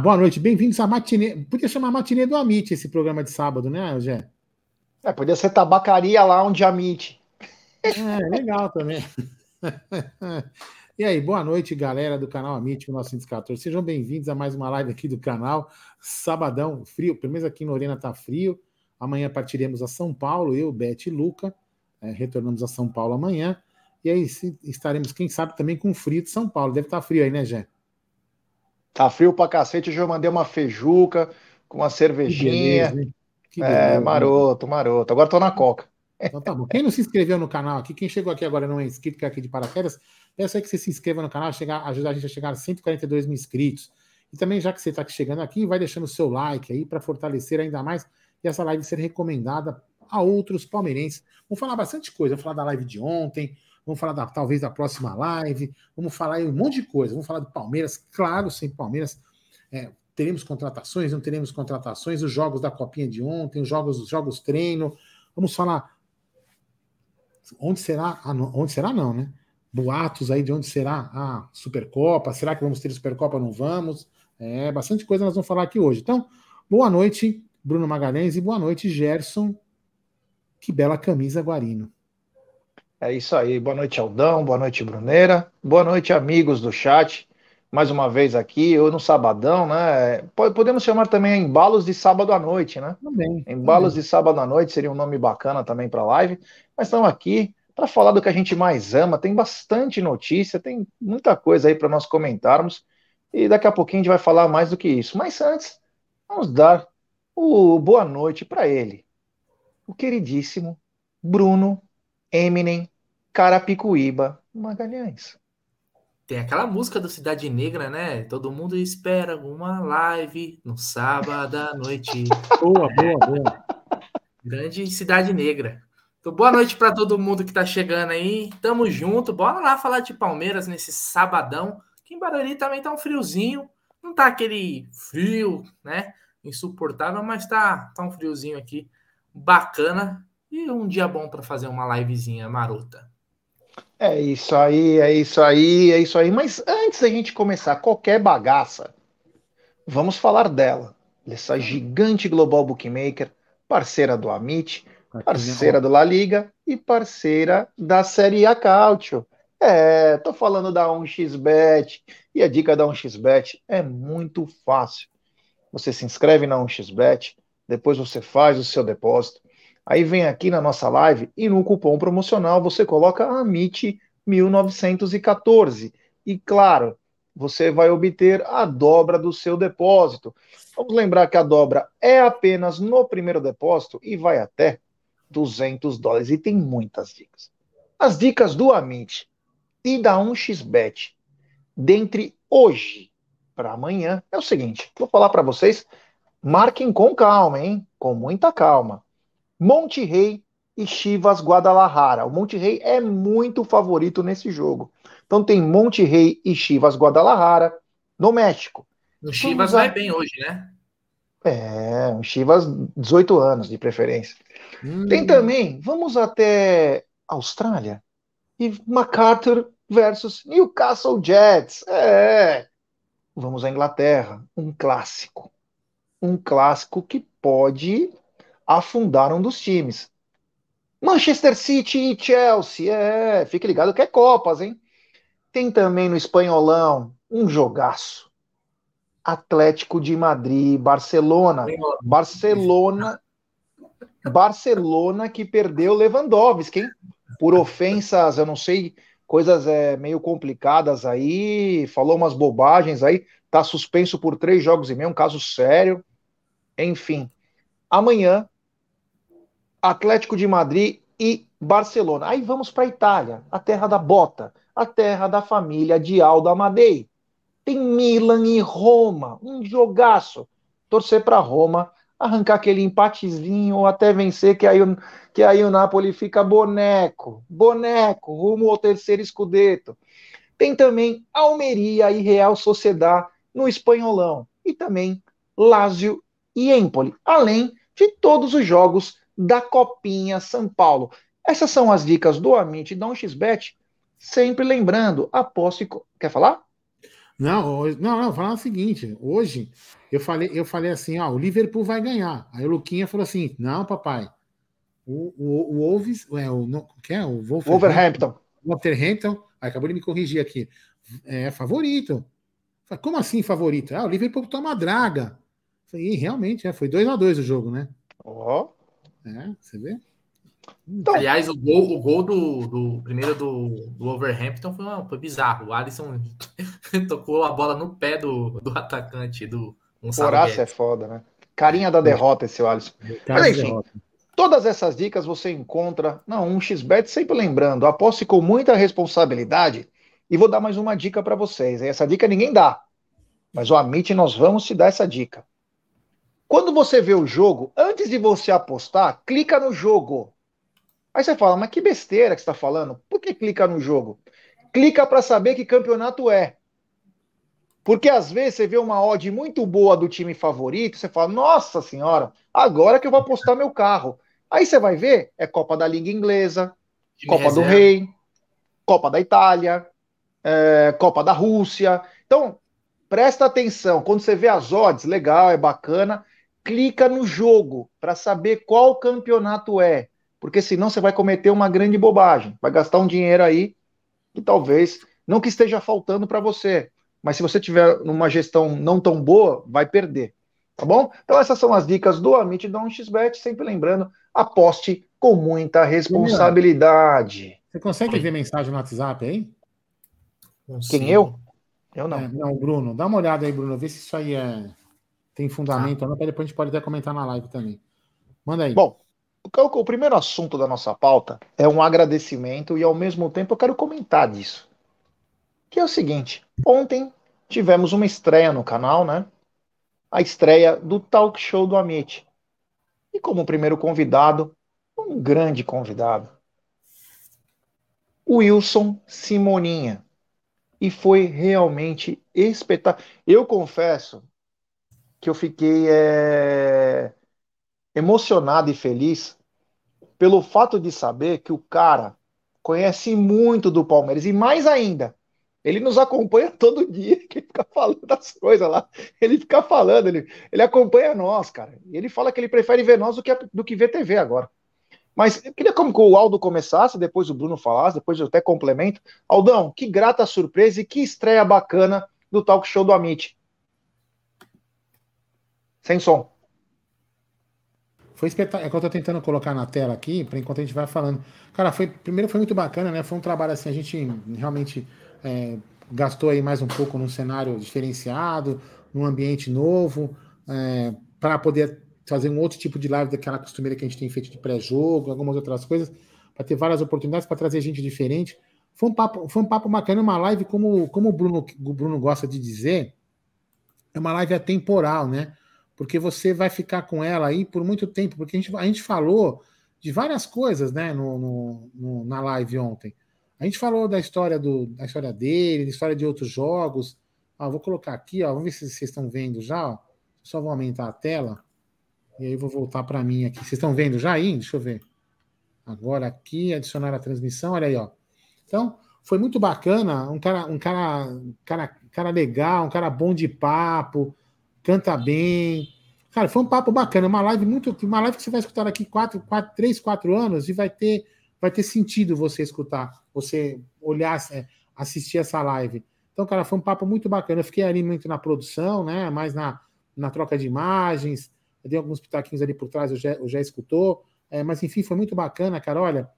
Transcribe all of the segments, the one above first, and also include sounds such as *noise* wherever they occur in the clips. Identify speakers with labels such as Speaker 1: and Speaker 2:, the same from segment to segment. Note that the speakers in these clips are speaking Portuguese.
Speaker 1: Boa noite, bem-vindos à matinê. Podia chamar matinê do Amit esse programa de sábado, né, Gé?
Speaker 2: É, podia ser tabacaria lá onde Amit.
Speaker 1: É, legal também. *laughs* E aí, boa noite, galera do canal Amit 1914. Sejam bem-vindos a mais uma live aqui do canal. Sabadão, frio, pelo menos aqui em Lorena tá frio. Amanhã partiremos a São Paulo, eu, Beth e Luca. É, retornamos a São Paulo amanhã. E aí estaremos, quem sabe, também com frio de São Paulo. Deve estar tá frio aí, né, Jé?
Speaker 2: Tá frio pra cacete. Hoje eu mandei uma feijuca com uma cervejinha. Que beleza, é, maroto, maroto. Agora tô na coca.
Speaker 1: Então tá bom. Quem não se inscreveu no canal aqui, quem chegou aqui agora não é inscrito, que é aqui de paraquedas, peço aí que você se inscreva no canal, chegar, ajudar a gente a chegar a 142 mil inscritos. E também, já que você está chegando aqui, vai deixando o seu like aí para fortalecer ainda mais e essa live ser recomendada a outros palmeirenses. Vamos falar bastante coisa, vamos falar da live de ontem, vamos falar da, talvez da próxima live, vamos falar aí um monte de coisa, vamos falar do Palmeiras, claro, sem Palmeiras. É, teremos contratações, não teremos contratações, os jogos da copinha de ontem, os jogos, os jogos treino. Vamos falar onde será, onde será não, né? Boatos aí de onde será a Supercopa, será que vamos ter Supercopa não vamos? É, bastante coisa nós vamos falar aqui hoje. Então, boa noite, Bruno Magalhães, e boa noite, Gerson. Que bela camisa, Guarino.
Speaker 2: É isso aí. Boa noite, Aldão. Boa noite, Bruneira. Boa noite, amigos do chat. Mais uma vez aqui, eu no sabadão, né? Podemos chamar também embalos de sábado à noite, né? Também. Embalos também. de sábado à noite seria um nome bacana também para a live. Mas estamos aqui para falar do que a gente mais ama. Tem bastante notícia, tem muita coisa aí para nós comentarmos. E daqui a pouquinho a gente vai falar mais do que isso. Mas antes, vamos dar o boa noite para ele, o queridíssimo Bruno Eminem Carapicuíba Magalhães.
Speaker 3: Tem aquela música do Cidade Negra, né? Todo mundo espera uma live no sábado à noite. *laughs* boa, boa, boa. Grande Cidade Negra. Então, boa noite para todo mundo que está chegando aí. Tamo junto. Bora lá falar de Palmeiras nesse sabadão. Que em Barueri também tá um friozinho. Não tá aquele frio, né? Insuportável, mas tá, tá um friozinho aqui bacana e um dia bom para fazer uma livezinha marota.
Speaker 2: É isso aí, é isso aí, é isso aí. Mas antes da gente começar qualquer bagaça, vamos falar dela, dessa gigante global bookmaker, parceira do Amit, parceira do La Liga e parceira da Série A Cautio. É, tô falando da 1xBet e a dica da 1xBet é muito fácil. Você se inscreve na 1xBet, depois você faz o seu depósito, Aí vem aqui na nossa live e no cupom promocional você coloca AMIT 1914. E claro, você vai obter a dobra do seu depósito. Vamos lembrar que a dobra é apenas no primeiro depósito e vai até 200 dólares. E tem muitas dicas. As dicas do Amit e da 1xBet, dentre hoje para amanhã, é o seguinte: vou falar para vocês, marquem com calma, hein? Com muita calma. Monte Rei e Chivas Guadalajara. O Monte Rei é muito favorito nesse jogo. Então tem Monte Rei e Chivas Guadalajara no México.
Speaker 3: O Chivas vai bem hoje, né?
Speaker 2: É, o Chivas 18 anos de preferência. Hum. Tem também, vamos até Austrália e MacArthur versus Newcastle Jets. É. Vamos à Inglaterra, um clássico. Um clássico que pode afundar um dos times. Manchester City e Chelsea, é, fique ligado que é Copas, hein? Tem também no espanholão um jogaço. Atlético de Madrid, Barcelona. Barcelona. Barcelona que perdeu Lewandowski, hein? Por ofensas, eu não sei, coisas é, meio complicadas aí, falou umas bobagens aí, tá suspenso por três jogos e meio, um caso sério. Enfim, amanhã Atlético de Madrid e Barcelona. Aí vamos para a Itália, a terra da bota, a terra da família de Aldo Amadei. Tem Milan e Roma, um jogaço. Torcer para Roma, arrancar aquele empatezinho ou até vencer, que aí, que aí o Napoli fica boneco, boneco, rumo ao terceiro escudeto. Tem também Almeria e Real Sociedad no espanholão. E também Lazio e Empoli, além de todos os jogos da Copinha São Paulo. Essas são as dicas do Amit e da 1xBet. Sempre lembrando, aposte. Quer falar?
Speaker 1: Não, não, não, falar o seguinte, hoje eu falei, eu falei assim, ó, o Liverpool vai ganhar. Aí o Luquinha falou assim: não, papai, o, o, o Wolves, é, o, não, que é? O
Speaker 2: Wolverhampton.
Speaker 1: Wolverhampton, aí acabou de me corrigir aqui. É favorito. Falei, Como assim favorito? Ah, o Liverpool toma draga. Falei, realmente, é, foi 2 a 2 o jogo, né?
Speaker 2: Ó.
Speaker 1: Oh. É, você vê?
Speaker 3: Então, Aliás, o gol, o gol do, do primeiro do, do Overhampton foi, uma, foi bizarro. O Alisson *laughs* tocou a bola no pé do, do atacante do
Speaker 2: Horácio é foda, né? Carinha da derrota esse Alisson. Mas enfim, todas essas dicas você encontra na 1xBet, sempre lembrando, aposte com muita responsabilidade e vou dar mais uma dica para vocês. Essa dica ninguém dá, mas o Amit nós vamos te dar essa dica. Quando você vê o jogo, antes de você apostar, clica no jogo. Aí você fala, mas que besteira que você está falando? Por que clica no jogo? Clica para saber que campeonato é. Porque às vezes você vê uma odd muito boa do time favorito, você fala, nossa senhora, agora que eu vou apostar meu carro. Aí você vai ver, é Copa da Liga Inglesa, time Copa reserva. do Rei, Copa da Itália, é, Copa da Rússia. Então, presta atenção, quando você vê as odds, legal, é bacana, clica no jogo para saber qual campeonato é porque senão você vai cometer uma grande bobagem, vai gastar um dinheiro aí que talvez não que esteja faltando para você, mas se você tiver numa gestão não tão boa, vai perder, tá bom? Então essas são as dicas do Amit da 1xBet, sempre lembrando, aposte com muita responsabilidade.
Speaker 1: Você consegue ver mensagem no WhatsApp aí?
Speaker 2: Quem eu?
Speaker 1: Eu não. É, não, Bruno, dá uma olhada aí, Bruno, vê se isso aí é tem fundamento não, depois a gente pode até comentar na live também. Manda aí.
Speaker 2: Bom, o primeiro assunto da nossa pauta é um agradecimento e ao mesmo tempo eu quero comentar disso. Que é o seguinte: ontem tivemos uma estreia no canal, né? A estreia do talk show do Amit. E como primeiro convidado, um grande convidado, Wilson Simoninha. E foi realmente espetacular. Eu confesso que eu fiquei é, emocionado e feliz pelo fato de saber que o cara conhece muito do Palmeiras e mais ainda, ele nos acompanha *laughs* todo dia, que fica falando das coisas lá. Ele fica falando, ele, ele acompanha nós, cara. Ele fala que ele prefere ver nós do que, do que ver TV agora. Mas eu queria que o Aldo começasse, depois o Bruno falasse, depois eu até complemento. Aldão, que grata surpresa e que estreia bacana do talk show do Amit. Sem som.
Speaker 1: Foi espetacular. É que eu tô tentando colocar na tela aqui, para enquanto a gente vai falando. Cara, foi, primeiro foi muito bacana, né? Foi um trabalho assim, a gente realmente é, gastou aí mais um pouco num cenário diferenciado, num ambiente novo, é, para poder fazer um outro tipo de live daquela costumeira que a gente tem feito de pré-jogo, algumas outras coisas, para ter várias oportunidades para trazer gente diferente. Foi um papo, foi um papo bacana, uma live, como, como o, Bruno, o Bruno gosta de dizer, é uma live atemporal, né? Porque você vai ficar com ela aí por muito tempo, porque a gente, a gente falou de várias coisas, né, no, no, no, na live ontem. A gente falou da história do, da história dele, da história de outros jogos. Ah, vou colocar aqui, ó, vamos ver se vocês estão vendo já. Ó. Só vou aumentar a tela. E aí vou voltar para mim aqui. Vocês estão vendo já aí? Deixa eu ver. Agora aqui, adicionar a transmissão, olha aí, ó. Então, foi muito bacana, um cara, um cara, cara, cara legal, um cara bom de papo, canta bem. Cara, foi um papo bacana, uma live muito. Uma live que você vai escutar daqui quatro, quatro, três, quatro anos e vai ter, vai ter sentido você escutar, você olhar, é, assistir essa live. Então, cara, foi um papo muito bacana. Eu fiquei ali muito na produção, né? Mais na, na troca de imagens. Eu dei alguns pitaquinhos ali por trás, eu já, eu já escutou. É, mas enfim, foi muito bacana, cara. Olha,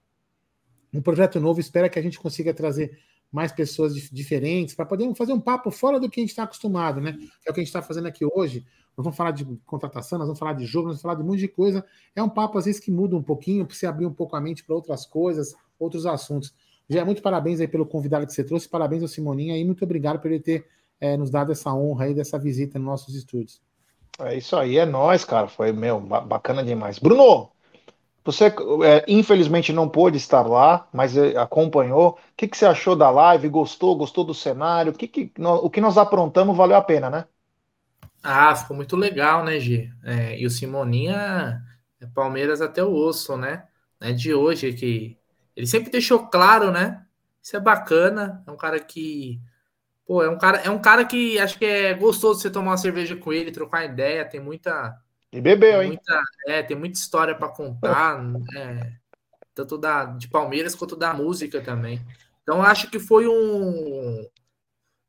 Speaker 1: um projeto novo, espero que a gente consiga trazer mais pessoas diferentes, para poder fazer um papo fora do que a gente está acostumado, né? É o que a gente está fazendo aqui hoje. Nós vamos falar de contratação, nós vamos falar de jogo, nós vamos falar de um monte de coisa. É um papo, às vezes, que muda um pouquinho, para você abrir um pouco a mente para outras coisas, outros assuntos. Já muito parabéns aí pelo convidado que você trouxe, parabéns ao Simoninha e muito obrigado por ele ter é, nos dado essa honra aí dessa visita nos nossos estúdios.
Speaker 2: É isso aí, é nós, cara. Foi, meu, bacana demais. Bruno, você, é, infelizmente, não pôde estar lá, mas é, acompanhou. O que, que você achou da live? Gostou? Gostou do cenário? O que, que, o que nós aprontamos valeu a pena, né?
Speaker 3: Ah, ficou muito legal, né, Gi? É, e o Simoninha é Palmeiras até o osso, né? É de hoje que ele sempre deixou claro, né? Isso é bacana. É um cara que Pô, é um cara, é um cara que acho que é gostoso você tomar uma cerveja com ele, trocar ideia, tem muita.
Speaker 2: E bebeu, hein?
Speaker 3: Muita, é, tem muita história para contar, é, tanto da, de Palmeiras quanto da música também. Então acho que foi um,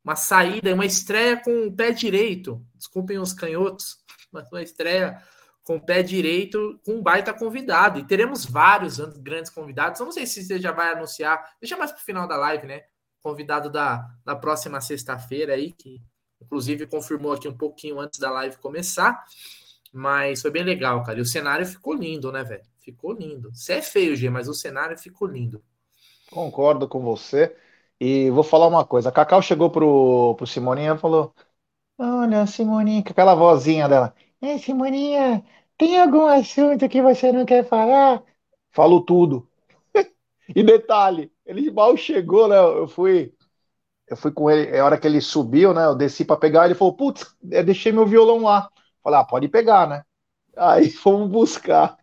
Speaker 3: uma saída, uma estreia com o pé direito. Desculpem os canhotos, mas uma estreia com o pé direito, com um baita convidado. E teremos vários grandes convidados. Eu não sei se você já vai anunciar, deixa mais para o final da live, né? Convidado da, da próxima sexta-feira aí, que inclusive confirmou aqui um pouquinho antes da live começar. Mas foi bem legal, cara. E o cenário ficou lindo, né, velho? Ficou lindo. Você é feio, G, mas o cenário ficou lindo.
Speaker 2: Concordo com você. E vou falar uma coisa. A Cacau chegou pro, pro Simoninha e falou: Olha, Simoninha, com aquela vozinha dela. É, Simoninha, tem algum assunto que você não quer falar? Falo tudo. *laughs* e detalhe, ele mal chegou, né? Eu fui. Eu fui com ele, é hora que ele subiu, né? Eu desci para pegar, ele falou, putz, deixei meu violão lá. Falei, ah, pode pegar, né? Aí *laughs* fomos buscar.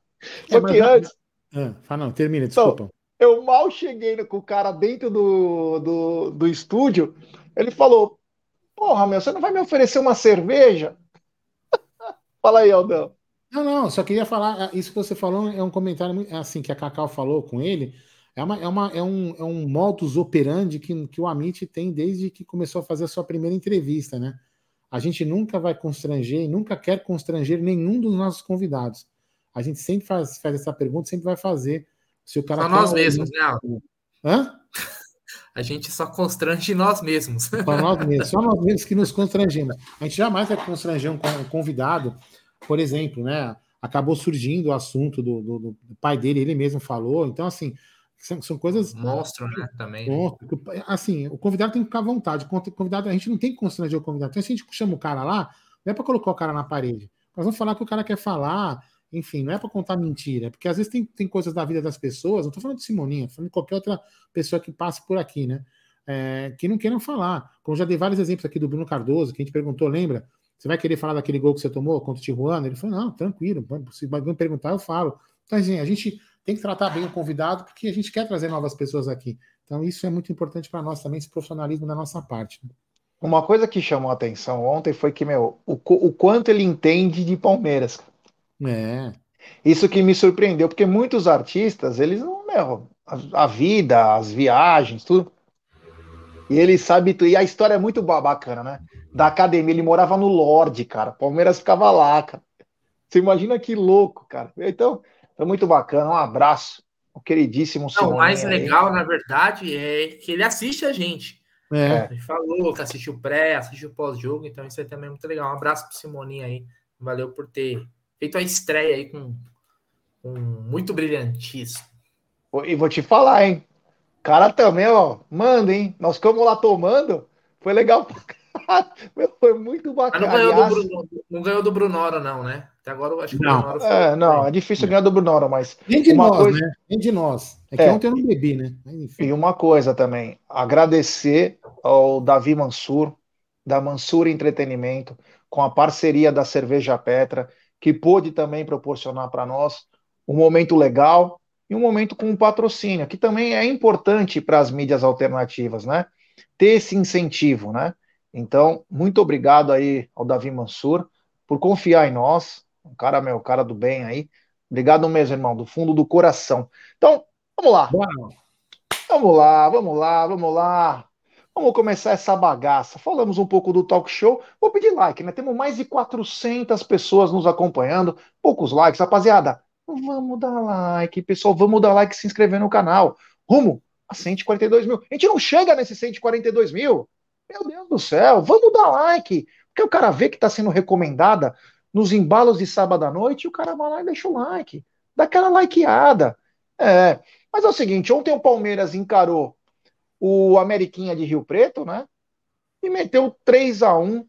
Speaker 1: É, Só que antes. Ah, fala, não, termina, desculpa. Então,
Speaker 2: eu mal cheguei com o cara dentro do, do, do estúdio, ele falou: Porra, meu, você não vai me oferecer uma cerveja? *laughs* Fala aí, Aldão.
Speaker 1: Não, não, só queria falar, é, isso que você falou é um comentário é assim que a Cacau falou com ele. É, uma, é, uma, é, um, é um modus operandi que, que o Amit tem desde que começou a fazer a sua primeira entrevista, né? A gente nunca vai constranger, nunca quer constranger nenhum dos nossos convidados. A gente sempre faz, faz essa pergunta, sempre vai fazer. Se o cara
Speaker 3: Só nós mesmos, né? Hã? *laughs* A gente só constrange nós mesmos.
Speaker 1: Só nós mesmos, só nós mesmos que nos constrangemos. A gente jamais vai constranger um convidado, por exemplo, né? Acabou surgindo o assunto do, do, do pai dele, ele mesmo falou. Então, assim, são, são coisas.
Speaker 3: Monstro, né? Também.
Speaker 1: Né? Monstro. Assim, o convidado tem que ficar à vontade. O convidado, a gente não tem que constranger o convidado. Então, se a gente chama o cara lá, não é para colocar o cara na parede. Nós vamos falar que o cara quer falar, enfim, não é para contar mentira, porque às vezes tem, tem coisas da vida das pessoas, não estou falando de Simoninha, estou falando de qualquer outra pessoa que passe por aqui, né? É, que não queiram falar. Como já dei vários exemplos aqui do Bruno Cardoso, que a gente perguntou, lembra? Você vai querer falar daquele gol que você tomou contra o Tijuana? Ele falou, não, tranquilo, se me perguntar, eu falo. Então, assim, a gente tem que tratar bem o convidado, porque a gente quer trazer novas pessoas aqui. Então, isso é muito importante para nós também, esse profissionalismo da nossa parte. Né?
Speaker 2: Uma coisa que chamou a atenção ontem foi que, meu, o, o quanto ele entende de Palmeiras.
Speaker 1: É.
Speaker 2: Isso que me surpreendeu, porque muitos artistas, eles não, meu, a, a vida, as viagens, tudo. E ele sabe, e a história é muito bacana, né? Da academia, ele morava no Lorde, cara. Palmeiras ficava lá, cara. Você imagina que louco, cara. Então, foi muito bacana. Um abraço, o queridíssimo
Speaker 3: Não, O mais legal, aí. na verdade, é que ele assiste a gente. É. Ele falou que assistiu pré, assistiu pós-jogo, então isso aí também é muito legal. Um abraço pro Simoninho aí. Valeu por ter feito a estreia aí com, com muito brilhantismo.
Speaker 2: E vou te falar, hein? Cara também, ó, manda, hein? Nós ficamos lá tomando, foi legal *laughs* Foi muito bacana.
Speaker 3: Mas não ganhou, Aliás, do Bruno, não ganhou do Brunoro, não, né? Até agora eu acho que
Speaker 2: não. foi... É, não, é difícil ganhar do Brunoro, mas.
Speaker 1: Nem de nós, coisa... né? Nem de nós. É que é. ontem eu não bebi, né?
Speaker 2: E uma coisa também, agradecer ao Davi Mansur, da Mansur Entretenimento, com a parceria da Cerveja Petra, que pôde também proporcionar para nós um momento legal e um momento com um patrocínio, que também é importante para as mídias alternativas, né? Ter esse incentivo, né? Então, muito obrigado aí ao Davi Mansur por confiar em nós, um cara, meu, cara do bem aí. Obrigado mesmo, irmão, do fundo do coração. Então, vamos lá. Vamos lá, vamos lá, vamos lá. Vamos começar essa bagaça. Falamos um pouco do talk show. Vou pedir like, né? Temos mais de 400 pessoas nos acompanhando. Poucos likes, rapaziada. Vamos dar like, pessoal. Vamos dar like e se inscrever no canal. Rumo a 142 mil. A gente não chega nesses 142 mil. Meu Deus do céu. Vamos dar like. Porque o cara vê que está sendo recomendada nos embalos de sábado à noite e o cara vai lá e deixa o like. Dá aquela likeada. É. Mas é o seguinte: ontem o Palmeiras encarou o Ameriquinha de Rio Preto, né? E meteu 3 a 1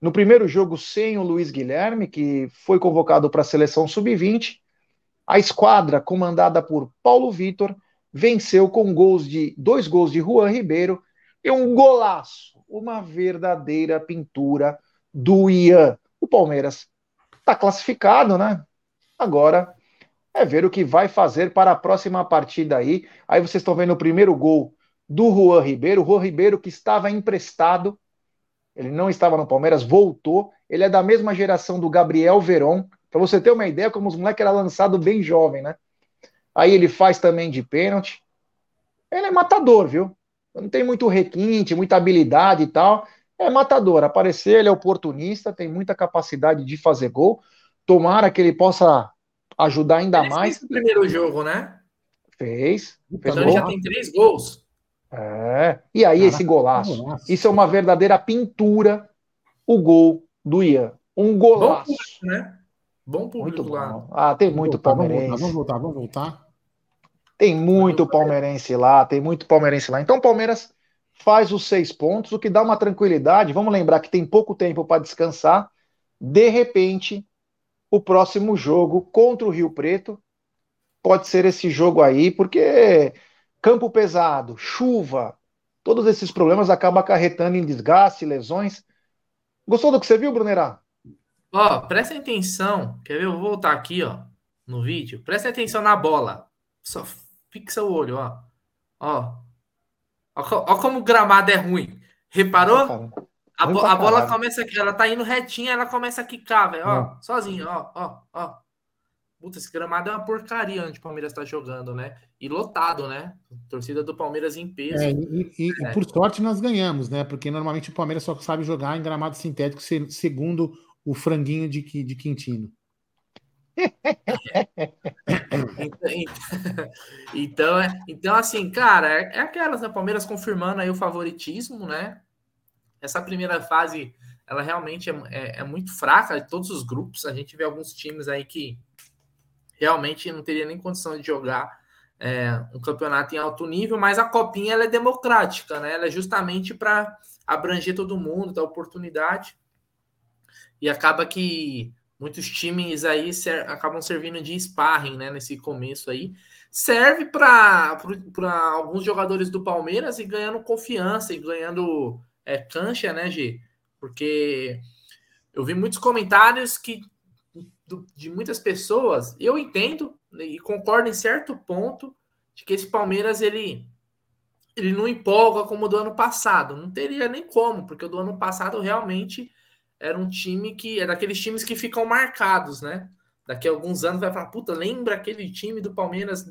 Speaker 2: no primeiro jogo sem o Luiz Guilherme, que foi convocado para a seleção sub-20. A esquadra, comandada por Paulo Vitor, venceu com gols de dois gols de Juan Ribeiro e um golaço, uma verdadeira pintura do Ian. O Palmeiras está classificado, né? Agora é ver o que vai fazer para a próxima partida aí. Aí vocês estão vendo o primeiro gol do Juan Ribeiro, o Juan Ribeiro que estava emprestado Ele não estava no Palmeiras, voltou. Ele é da mesma geração do Gabriel Veron. Para você ter uma ideia, como os moleques era lançado bem jovem, né? Aí ele faz também de pênalti. Ele é matador, viu? Não tem muito requinte, muita habilidade e tal. É matador. Aparecer, ele é oportunista, tem muita capacidade de fazer gol. Tomara que ele possa ajudar ainda ele mais. Fez
Speaker 3: o primeiro jogo, né?
Speaker 2: Fez.
Speaker 3: fez então ele já tem três gols.
Speaker 2: É. E aí, Caraca, esse golaço. Nossa. Isso é uma verdadeira pintura, o gol do Ian. Um golaço. Bom público, né?
Speaker 3: Bom público
Speaker 2: muito lá. Bom. Ah, tem muito voltar, palmeirense.
Speaker 1: Vamos voltar, vamos voltar.
Speaker 2: Tem muito palmeirense lá, tem muito palmeirense lá. Então, Palmeiras faz os seis pontos, o que dá uma tranquilidade. Vamos lembrar que tem pouco tempo para descansar. De repente, o próximo jogo contra o Rio Preto pode ser esse jogo aí, porque campo pesado, chuva, todos esses problemas acabam acarretando em desgaste, lesões. Gostou do que você viu, Brunerá?
Speaker 3: Ó, presta atenção. Quer ver? Eu vou voltar aqui, ó, no vídeo. Presta atenção na bola. Só fixa o olho, ó. Ó. Ó, ó como o gramado é ruim. Reparou? A, bo a bola começa aqui, ela tá indo retinha, ela começa a quicar, velho. Ó, sozinho, ó, ó, ó. Puta, esse gramado é uma porcaria onde o Palmeiras tá jogando, né? E lotado, né? Torcida do Palmeiras em peso.
Speaker 1: É, e, e, é. e, por sorte nós ganhamos, né? Porque normalmente o Palmeiras só sabe jogar em gramado sintético, segundo o franguinho de, de Quintino.
Speaker 3: Então, é, então, assim, cara, é, é aquelas, né? Palmeiras confirmando aí o favoritismo, né? Essa primeira fase, ela realmente é, é, é muito fraca de todos os grupos. A gente vê alguns times aí que realmente não teria nem condição de jogar é, um campeonato em alto nível, mas a copinha ela é democrática, né? Ela é justamente para abranger todo mundo, dar oportunidade. E acaba que muitos times aí ser, acabam servindo de sparring, né? Nesse começo aí. Serve para alguns jogadores do Palmeiras e ganhando confiança e ganhando é, cancha, né, G? Porque eu vi muitos comentários que de muitas pessoas, eu entendo e concordo em certo ponto de que esse Palmeiras ele ele não empolga como do ano passado. Não teria nem como, porque o do ano passado realmente era um time que é daqueles times que ficam marcados, né? Daqui a alguns anos vai falar, puta, lembra aquele time do Palmeiras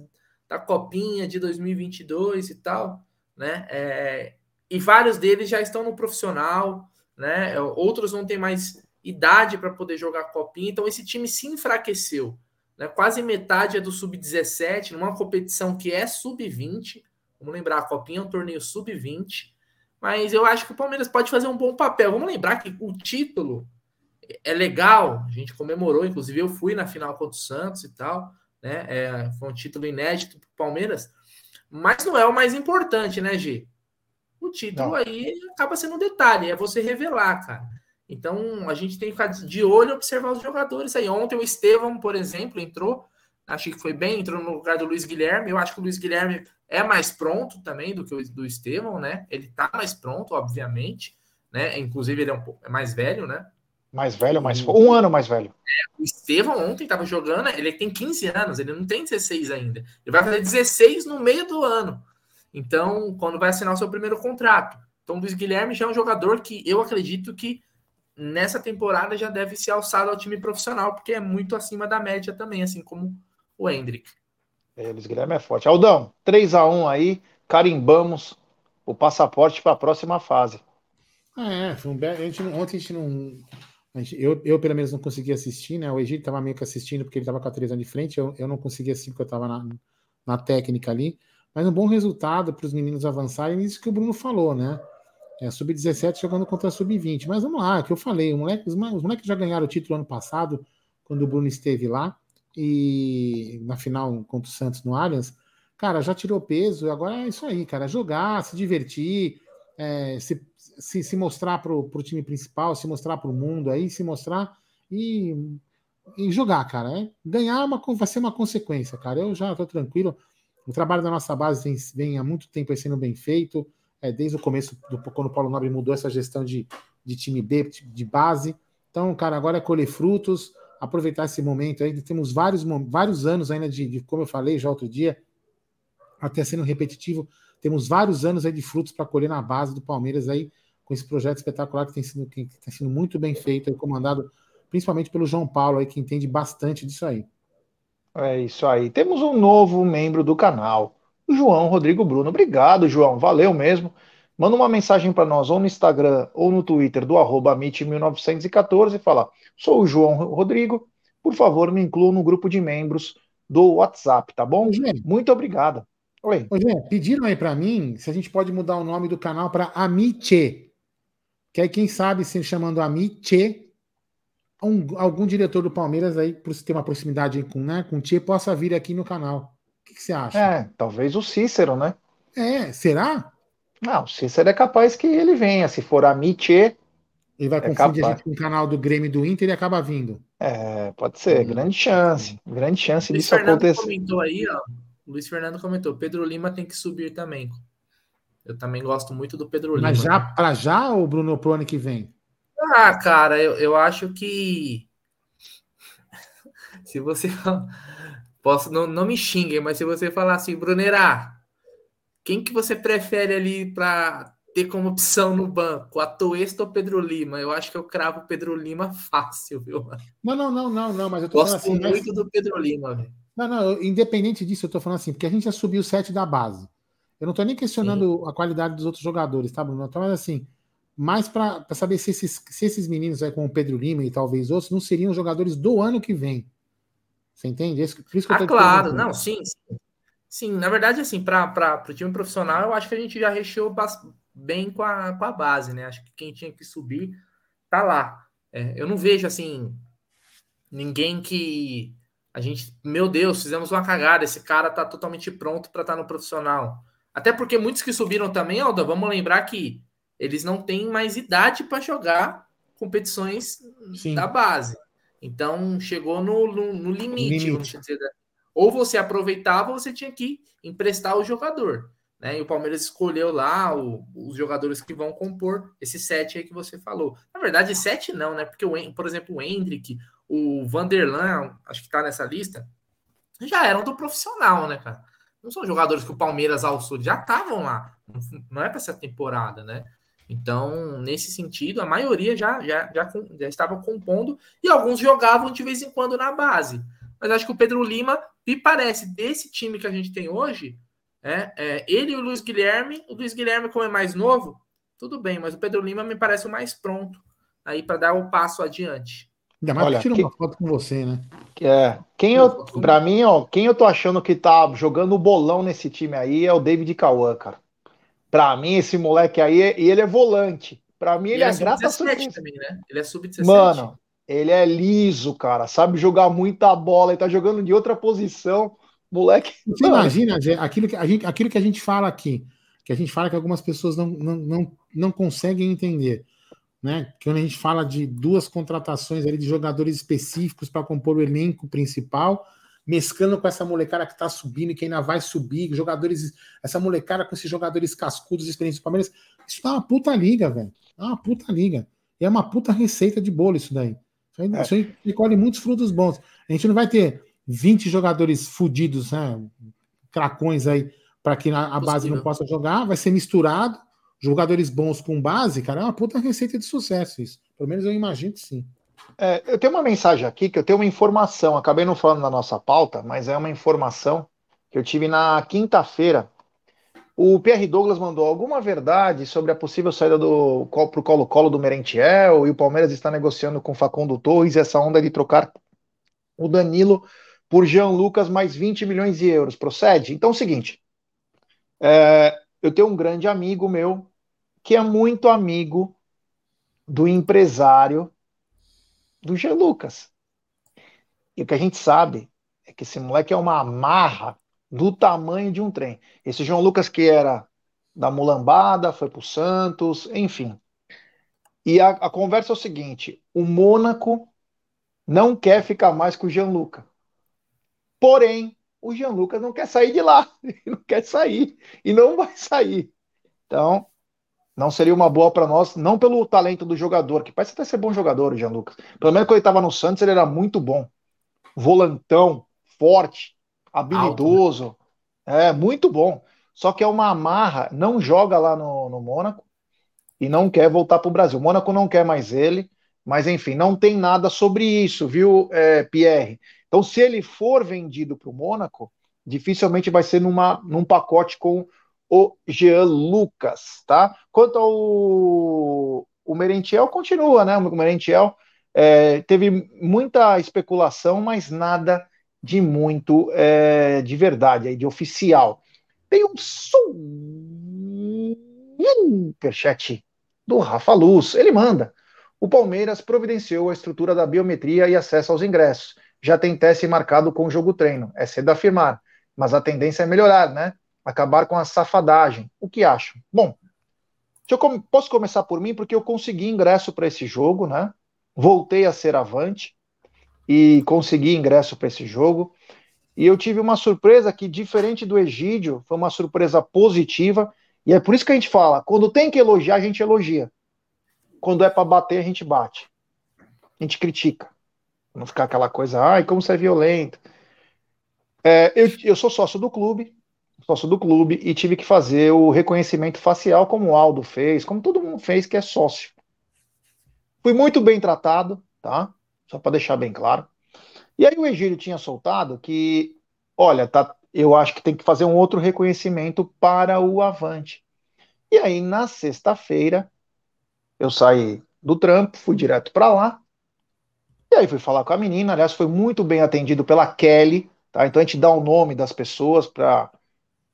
Speaker 3: da Copinha de 2022 e tal, né? É, e vários deles já estão no profissional, né? Outros não têm mais idade para poder jogar copinha, então esse time se enfraqueceu. Né? Quase metade é do sub-17, numa competição que é sub-20. Vamos lembrar, a copinha é um torneio sub-20. Mas eu acho que o Palmeiras pode fazer um bom papel. Vamos lembrar que o título é legal, a gente comemorou, inclusive eu fui na final contra o Santos e tal, né? É, foi um título inédito para o Palmeiras, mas não é o mais importante, né, G? O título não. aí acaba sendo um detalhe, é você revelar, cara. Então a gente tem que ficar de olho e observar os jogadores aí. Ontem o Estevão, por exemplo, entrou, acho que foi bem, entrou no lugar do Luiz Guilherme. Eu acho que o Luiz Guilherme é mais pronto também do que o do Estevão, né? Ele tá mais pronto, obviamente, né? Inclusive ele é um pouco é mais velho, né?
Speaker 2: Mais velho, mais um ano mais velho.
Speaker 3: É, o Estevão ontem estava jogando, ele tem 15 anos, ele não tem 16 ainda. Ele vai fazer 16 no meio do ano. Então, quando vai assinar o seu primeiro contrato. Então, o Luiz Guilherme já é um jogador que eu acredito que nessa temporada já deve ser alçado ao time profissional, porque é muito acima da média também, assim como o Hendrick.
Speaker 2: É, Luiz Guilherme é forte. Aldão, 3 a 1 aí, carimbamos o passaporte para a próxima fase.
Speaker 1: É, foi um be... a gente, ontem a gente não. A gente, eu, eu, pelo menos, não consegui assistir, né? O Egito estava meio que assistindo porque ele estava com a 3 de frente. Eu, eu não consegui assistir porque eu estava na, na técnica ali. Mas um bom resultado para os meninos avançarem, isso que o Bruno falou, né? É, Sub-17 jogando contra a Sub-20. Mas vamos lá, que eu falei, moleque, os, os moleques já ganharam o título ano passado, quando o Bruno esteve lá, e na final contra o Santos no Allianz. Cara, já tirou peso, agora é isso aí, cara. Jogar, se divertir, é, se, se, se, mostrar para o time principal, se mostrar para o mundo aí, se mostrar e, e jogar, cara. É, ganhar uma, vai ser uma consequência, cara. Eu já estou tranquilo. O trabalho da nossa base vem, vem há muito tempo sendo bem feito é, desde o começo, do, quando o Paulo Nobre mudou essa gestão de, de time B, de base. Então, cara, agora é colher frutos, aproveitar esse momento aí. Temos vários, vários anos ainda de, de, como eu falei já outro dia, até sendo repetitivo, temos vários anos aí de frutos para colher na base do Palmeiras aí, com esse projeto espetacular que tem sido, que tem sido muito bem feito, comandado principalmente pelo João Paulo, aí, que entende bastante disso aí.
Speaker 2: É isso aí. Temos um novo membro do canal, o João Rodrigo Bruno. Obrigado, João. Valeu mesmo. Manda uma mensagem para nós, ou no Instagram, ou no Twitter, do arroba MIT1914 e fala: sou o João Rodrigo, por favor, me inclua no grupo de membros do WhatsApp, tá bom? Muito obrigado.
Speaker 1: Oi. Gê, pediram aí para mim se a gente pode mudar o nome do canal para Amiche. Que aí, quem sabe, se chamando Amiche, um, algum diretor do Palmeiras aí, por ter uma proximidade com, né, com o Tchê, possa vir aqui no canal. O que, que, você acha?
Speaker 2: É, talvez o Cícero, né?
Speaker 1: É, será?
Speaker 2: Não, o Cícero é capaz que ele venha. Se for a Mitchê.
Speaker 1: Ele vai é confundir capaz. a gente com o canal do Grêmio do Inter e acaba vindo.
Speaker 2: É, pode ser. Hum. Grande chance. Grande chance Luiz disso Fernando acontecer.
Speaker 3: comentou aí, ó. O Luiz Fernando comentou: Pedro Lima tem que subir também. Eu também gosto muito do Pedro Lima.
Speaker 1: Mas já né? para já ou Bruno pro ano que vem?
Speaker 3: Ah, cara, eu, eu acho que *laughs* se você posso não, não me xinguem, mas se você falar assim, Brunerá, quem que você prefere ali para ter como opção no banco, a Toesto ou Pedro Lima? Eu acho que eu cravo Pedro Lima fácil, viu?
Speaker 1: Não, não, não, não, não, mas eu
Speaker 3: tô Gosto assim, muito mas... do Pedro Lima, velho.
Speaker 1: Não, não, independente disso, eu tô falando assim, porque a gente já subiu o set da base. Eu não tô nem questionando Sim. a qualidade dos outros jogadores, tá, Bruno? Mais assim, mais para saber se esses, se esses meninos aí, como o Pedro Lima e talvez outros, não seriam jogadores do ano que vem. Você entende? Isso,
Speaker 3: por isso que eu ah, claro, não, sim, sim. Sim, na verdade, assim, para o time profissional, eu acho que a gente já recheou bem com a, com a base, né? Acho que quem tinha que subir tá lá. É, eu não vejo, assim, ninguém que a gente, meu Deus, fizemos uma cagada, esse cara tá totalmente pronto para estar tá no profissional. Até porque muitos que subiram também, Alda, vamos lembrar que eles não têm mais idade para jogar competições Sim. da base. Então chegou no, no, no limite, limite. Dizer, né? Ou você aproveitava ou você tinha que emprestar o jogador. Né? E o Palmeiras escolheu lá o, os jogadores que vão compor esse sete aí que você falou. Na verdade, sete não, né? Porque, o, por exemplo, o Hendrick, o Vanderlan, acho que tá nessa lista, já eram do profissional, né, cara? Não são jogadores que o Palmeiras alçou, já estavam lá. Não é para essa temporada, né? Então, nesse sentido, a maioria já, já, já, já estava compondo e alguns jogavam de vez em quando na base. Mas acho que o Pedro Lima, me parece, desse time que a gente tem hoje, é, é, ele e o Luiz Guilherme, o Luiz Guilherme, como é mais novo, tudo bem, mas o Pedro Lima me parece o mais pronto aí para dar o passo adiante.
Speaker 1: Ainda mais Olha, que tira uma foto com você, né?
Speaker 2: É, quem eu, pra mim, ó, quem eu tô achando que tá jogando bolão nesse time aí é o David Cauã, cara. Pra mim, esse moleque aí, e ele é volante. Pra mim, ele, ele é, é grata
Speaker 3: surpresa. também, né? Ele é sub-17.
Speaker 2: Mano, ele é liso, cara. Sabe jogar muita bola. Ele tá jogando de outra posição. Moleque.
Speaker 1: Você imagina, *laughs* aquilo que, a gente, aquilo que a gente fala aqui, que a gente fala que algumas pessoas não, não, não, não conseguem entender. Né? Que quando a gente fala de duas contratações ali de jogadores específicos para compor o elenco principal, mesclando com essa molecada que está subindo e que ainda vai subir, jogadores, essa molecada com esses jogadores cascudos, experientes do Palmeiras, isso dá uma puta liga, velho. Dá uma puta liga. E é uma puta receita de bolo isso daí. Isso aí, é. isso aí colhe muitos frutos bons. A gente não vai ter 20 jogadores fudidos, né? Cracões aí, para que a, a base não possa jogar, vai ser misturado. Jogadores bons com base, cara, é uma puta receita de sucesso isso. Pelo menos eu imagino que sim.
Speaker 2: É, eu tenho uma mensagem aqui que eu tenho uma informação. Acabei não falando na nossa pauta, mas é uma informação que eu tive na quinta-feira. O Pierre Douglas mandou alguma verdade sobre a possível saída do para o Colo-Colo do Merentiel e o Palmeiras está negociando com Facundo Torres essa onda de trocar o Danilo por Jean Lucas mais 20 milhões de euros. Procede? Então é o seguinte: é, eu tenho um grande amigo meu que é muito amigo do empresário do G. Lucas. E o que a gente sabe é que esse moleque é uma amarra do tamanho de um trem. Esse João Lucas que era da Mulambada, foi para o Santos, enfim. E a, a, conversa é o seguinte: o Mônaco não quer ficar mais com o Jean Lucas. Porém, o Jean Lucas não quer sair de lá. *laughs* Ele não quer sair. E não vai sair. Então, não seria uma boa para nós, não pelo talento do jogador, que parece até ser bom jogador, o Jean Lucas. Pelo menos quando ele estava no Santos, ele era muito bom. Volantão, forte, habilidoso. Alto, né? É, muito bom. Só que é uma amarra, não joga lá no, no Mônaco. e não quer voltar para o Brasil. O Mônaco não quer mais ele, mas enfim, não tem nada sobre isso, viu, é, Pierre? Então, se ele for vendido para o Mônaco, dificilmente vai ser numa, num pacote com o Jean Lucas, tá? Quanto ao o Merentiel, continua, né? O Merentiel é, teve muita especulação, mas nada de muito é, de verdade, de oficial. Tem um superchat do Rafa Luz, ele manda. O Palmeiras providenciou a estrutura da biometria e acesso aos ingressos. Já tem teste marcado com o jogo treino. É cedo afirmar, mas a tendência é melhorar, né? Acabar com a safadagem. O que acham? Bom, eu posso começar por mim, porque eu consegui ingresso para esse jogo, né? Voltei a ser avante e consegui ingresso para esse jogo. E eu tive uma surpresa que, diferente do Egídio, foi uma surpresa positiva. E é por isso que a gente fala: quando tem que elogiar, a gente elogia. Quando é para bater, a gente bate. A gente critica. Não ficar aquela coisa, ai, como você é violento. É, eu, eu sou sócio do clube, sócio do clube, e tive que fazer o reconhecimento facial, como o Aldo fez, como todo mundo fez que é sócio. Fui muito bem tratado, tá? Só para deixar bem claro. E aí o Egílio tinha soltado que, olha, tá, eu acho que tem que fazer um outro reconhecimento para o Avante. E aí, na sexta-feira, eu saí do trampo, fui direto para lá. E aí fui falar com a menina, aliás, foi muito bem atendido pela Kelly, tá? Então a gente dá o nome das pessoas para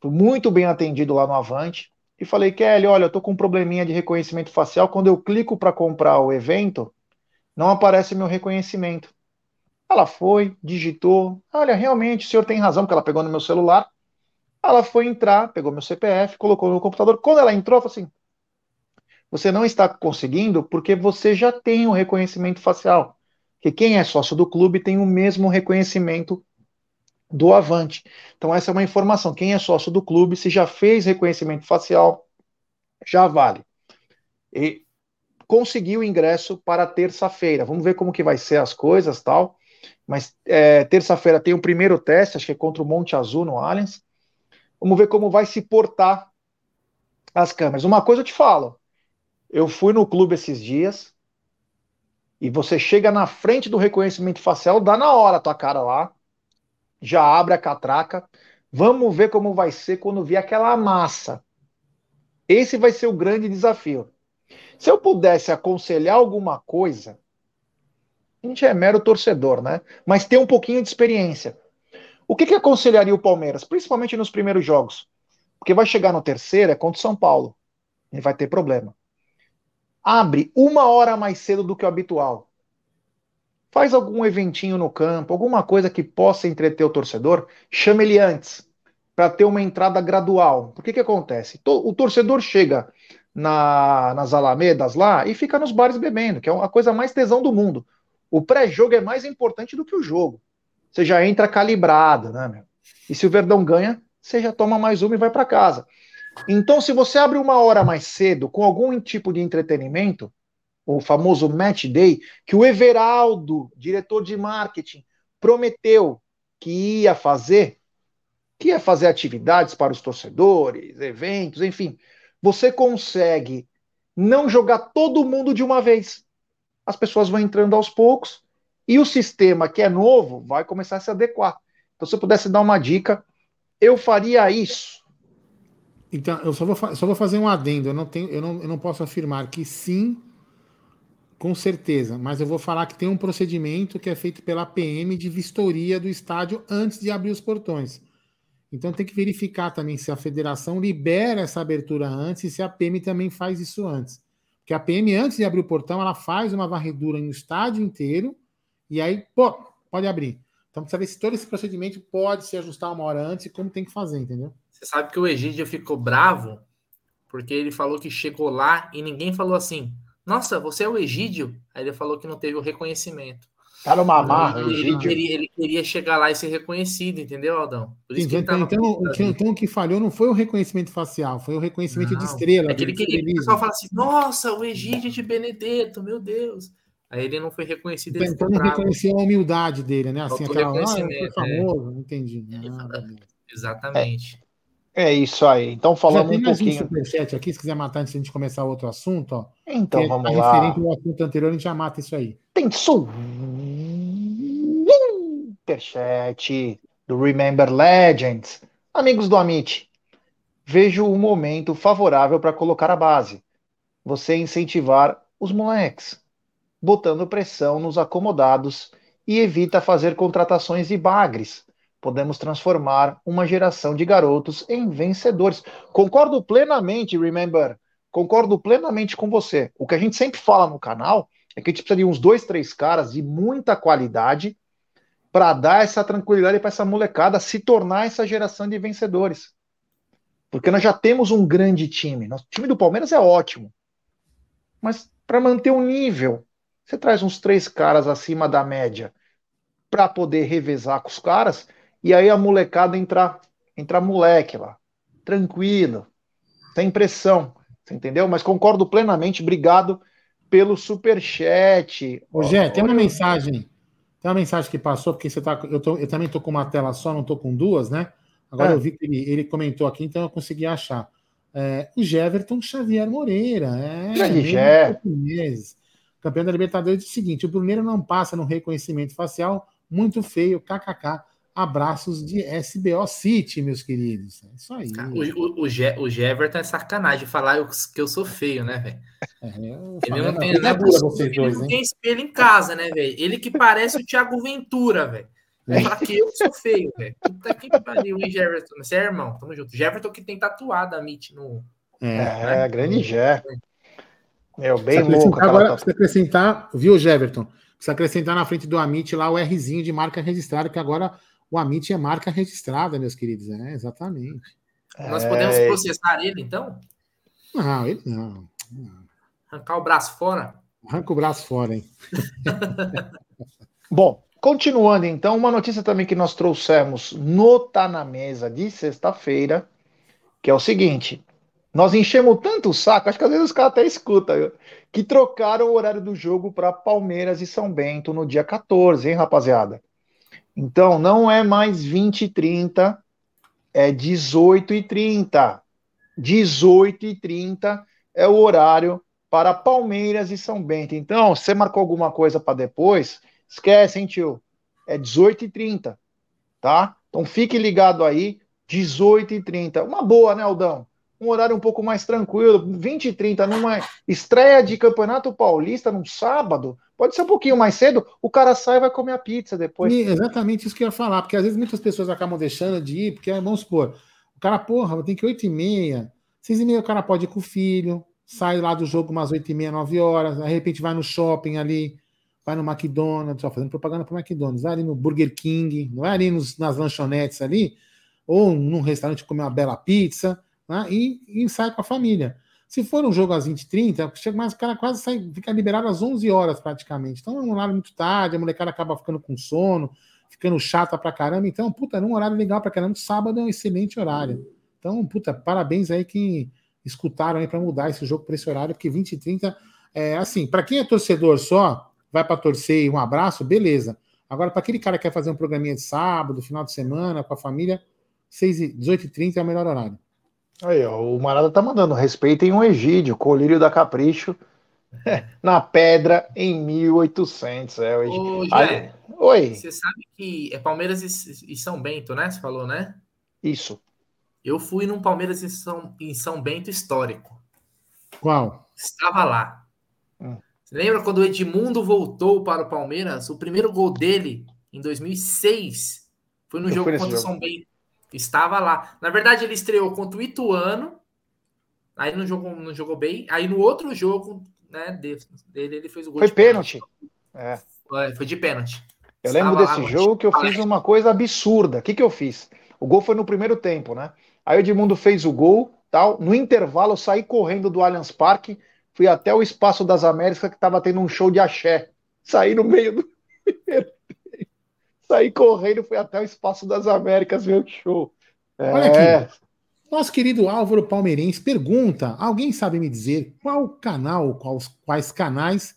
Speaker 2: fui muito bem atendido lá no Avante. E falei, Kelly, olha, eu tô com um probleminha de reconhecimento facial. Quando eu clico para comprar o evento, não aparece meu reconhecimento. Ela foi, digitou. Olha, realmente, o senhor tem razão, porque ela pegou no meu celular. Ela foi entrar, pegou meu CPF, colocou no computador. Quando ela entrou, falou assim: você não está conseguindo porque você já tem o reconhecimento facial. Que quem é sócio do clube tem o mesmo reconhecimento do Avante. Então, essa é uma informação. Quem é sócio do clube, se já fez reconhecimento facial, já vale. E conseguiu o ingresso para terça-feira. Vamos ver como que vai ser as coisas tal. Mas é, terça-feira tem o primeiro teste, acho que é contra o Monte Azul no Allianz. Vamos ver como vai se portar as câmeras. Uma coisa eu te falo, eu fui no clube esses dias e você chega na frente do reconhecimento facial, dá na hora a tua cara lá, já abre a catraca. Vamos ver como vai ser quando vier aquela massa. Esse vai ser o grande desafio. Se eu pudesse aconselhar alguma coisa, a gente é mero torcedor, né? Mas tem um pouquinho de experiência. O que, que aconselharia o Palmeiras, principalmente nos primeiros jogos? Porque vai chegar no terceiro, é contra o São Paulo. E vai ter problema abre uma hora mais cedo do que o habitual. Faz algum eventinho no campo, alguma coisa que possa entreter o torcedor, chama ele antes, para ter uma entrada gradual. Por que que acontece? O torcedor chega na, nas alamedas lá e fica nos bares bebendo, que é a coisa mais tesão do mundo. O pré-jogo é mais importante do que o jogo. Você já entra calibrado, né, meu? E se o Verdão ganha, você já toma mais uma e vai para casa. Então, se você abre uma hora mais cedo com algum tipo de entretenimento, o famoso match day, que o Everaldo, diretor de marketing, prometeu que ia fazer, que ia fazer atividades para os torcedores, eventos, enfim, você consegue não jogar todo mundo de uma vez. As pessoas vão entrando aos poucos e o sistema que é novo vai começar a se adequar. Então, se eu pudesse dar uma dica, eu faria isso
Speaker 1: então, eu só vou, só vou fazer um adendo. Eu não, tenho, eu, não, eu não posso afirmar que sim, com certeza, mas eu vou falar que tem um procedimento que é feito pela PM de vistoria do estádio antes de abrir os portões. Então tem que verificar também se a federação libera essa abertura antes e se a PM também faz isso antes. Porque a PM, antes de abrir o portão, ela faz uma varredura no estádio inteiro e aí, pô, pode abrir. Então precisa ver se todo esse procedimento pode se ajustar uma hora antes e como tem que fazer, entendeu?
Speaker 3: Você sabe que o Egídio ficou bravo porque ele falou que chegou lá e ninguém falou assim: Nossa, você é o Egídio? Aí ele falou que não teve o reconhecimento.
Speaker 2: Tá numa amarra,
Speaker 3: ele, ele, queria, ele, queria, chegar lá e ser reconhecido, entendeu, Aldão?
Speaker 1: Por isso então, que então, então, então, o que falhou não foi o reconhecimento facial, foi o reconhecimento não, de estrela.
Speaker 3: É que ele queria que o pessoal falasse assim: Nossa, o Egídio de Benedetto, meu Deus. Aí ele não foi reconhecido.
Speaker 1: Então, então não reconheceu a humildade dele, né? Assim, aquela, ah, fui é. famoso, é. entendi. Ah,
Speaker 3: Exatamente.
Speaker 2: É. É isso aí. Então falamos Já tem mais um pouquinho.
Speaker 1: um superchat aqui, se quiser matar antes de a gente começar outro assunto, ó.
Speaker 2: Então vamos tá lá. Referente
Speaker 1: ao assunto anterior, a gente já mata isso aí.
Speaker 2: Tem superchat do Remember Legends. Amigos do Amit, vejo um momento favorável para colocar a base. Você incentivar os moleques, botando pressão nos acomodados e evita fazer contratações de bagres podemos transformar uma geração de garotos em vencedores. Concordo plenamente, remember, concordo plenamente com você. O que a gente sempre fala no canal é que a gente precisa de uns dois, três caras de muita qualidade para dar essa tranquilidade para essa molecada se tornar essa geração de vencedores. Porque nós já temos um grande time. Nosso time do Palmeiras é ótimo. Mas para manter o um nível, você traz uns três caras acima da média para poder revezar com os caras e aí a molecada entrar, entrar moleque lá, tranquilo, sem pressão, você entendeu? Mas concordo plenamente, obrigado pelo super chat.
Speaker 1: Ô, Gé, tem uma mensagem, tem uma mensagem que passou, porque você tá, eu, tô, eu também tô com uma tela só, não tô com duas, né? Agora é. eu vi que ele, ele comentou aqui, então eu consegui achar. É, o Jeverton Xavier Moreira. É,
Speaker 2: Grande Gé.
Speaker 1: Campeão da Libertadores, diz o seguinte: o Bruneiro não passa no reconhecimento facial, muito feio, kkk. Abraços de SBO City, meus queridos. É isso aí.
Speaker 3: O, o, o, Je, o Jeverton é sacanagem falar eu, que eu sou feio, né, velho? É, ele não tem, né, vocês ele dois, não tem espelho em casa, né, velho? Ele que parece o Thiago Ventura, velho. É. Fala que eu sou feio, velho. Puta que pariu, hein, Jeverton? Você é irmão, tamo junto. Jeverton que tem tatuado a Mitch no.
Speaker 2: É, né? grande Jé. Meu, bem
Speaker 1: louco. Agora, tá... acrescentar, viu, Jeverton? Precisa acrescentar na frente do Amit lá o Rzinho de marca registrada, que agora o Amit é marca registrada, meus queridos. É, exatamente.
Speaker 3: Nós podemos é... processar ele, então?
Speaker 1: Não, ele não.
Speaker 3: Arrancar o braço fora?
Speaker 1: Arranca o braço fora, hein? *laughs*
Speaker 2: Bom, continuando então, uma notícia também que nós trouxemos no Tá na Mesa de sexta-feira, que é o seguinte: nós enchemos tanto o saco, acho que às vezes os caras até escutam, que trocaram o horário do jogo para Palmeiras e São Bento no dia 14, hein, rapaziada? Então, não é mais 20 e 30, é 18 e 30. 18 e 30 é o horário para Palmeiras e São Bento. Então, você marcou alguma coisa para depois, esquece, hein, tio? É 18 e 30, tá? Então, fique ligado aí, 18 e 30. Uma boa, né, Aldão? Um horário um pouco mais tranquilo, 20 e 30, numa estreia de Campeonato Paulista num sábado, pode ser um pouquinho mais cedo, o cara sai e vai comer a pizza depois.
Speaker 1: E exatamente isso que eu ia falar, porque às vezes muitas pessoas acabam deixando de ir, porque vamos supor, o cara, porra, tem que ir 8 e meia, 6 e meia o cara pode ir com o filho, sai lá do jogo umas 8 e meia, 9 horas, de repente vai no shopping ali, vai no McDonald's, ó, fazendo propaganda para McDonald's, vai ali no Burger King, não é ali nos, nas lanchonetes ali, ou num restaurante comer uma bela pizza, né? e, e sai com a família. Se for um jogo às 20h30, chega mais, o cara quase sai, fica liberado às 11 horas praticamente. Então é um horário muito tarde, a molecada acaba ficando com sono, ficando chata pra caramba. Então, puta, é um horário legal pra caramba. Sábado é um excelente horário. Então, puta, parabéns aí que escutaram aí para mudar esse jogo para esse horário, porque 20 e 30 é assim, para quem é torcedor só, vai para torcer e um abraço, beleza. Agora, para aquele cara que quer fazer um programinha de sábado, final de semana, com a família, 6 18 e 30 é o melhor horário.
Speaker 2: Aí, ó, o Marada tá mandando, respeitem o Egídio, colírio da Capricho, *laughs* na pedra em 1800. É, o
Speaker 3: Ô, Aí, Oi. Você sabe que é Palmeiras e, e, São Bento, né? Você falou, né?
Speaker 2: Isso.
Speaker 3: Eu fui num Palmeiras em São, em São Bento histórico.
Speaker 1: Qual?
Speaker 3: Estava lá. Hum. Você lembra quando o Edmundo voltou para o Palmeiras? O primeiro gol dele, em 2006, foi no Eu jogo contra o São Bento. Estava lá. Na verdade, ele estreou contra o Ituano. Aí não jogou, não jogou bem. Aí no outro jogo, né, dele, ele fez o gol.
Speaker 2: Foi pênalti.
Speaker 3: É. Foi de pênalti.
Speaker 2: Eu Estava lembro desse lá, jogo que eu fiz uma coisa absurda. O que, que eu fiz? O gol foi no primeiro tempo, né? Aí o Edmundo fez o gol, tal. No intervalo, eu saí correndo do Allianz Parque, fui até o Espaço das Américas, que estava tendo um show de axé. Saí no meio do Saí correndo, fui até o Espaço das Américas ver o show.
Speaker 1: É... Olha aqui. Nosso querido Álvaro Palmeirense pergunta: alguém sabe me dizer qual canal, quais, quais canais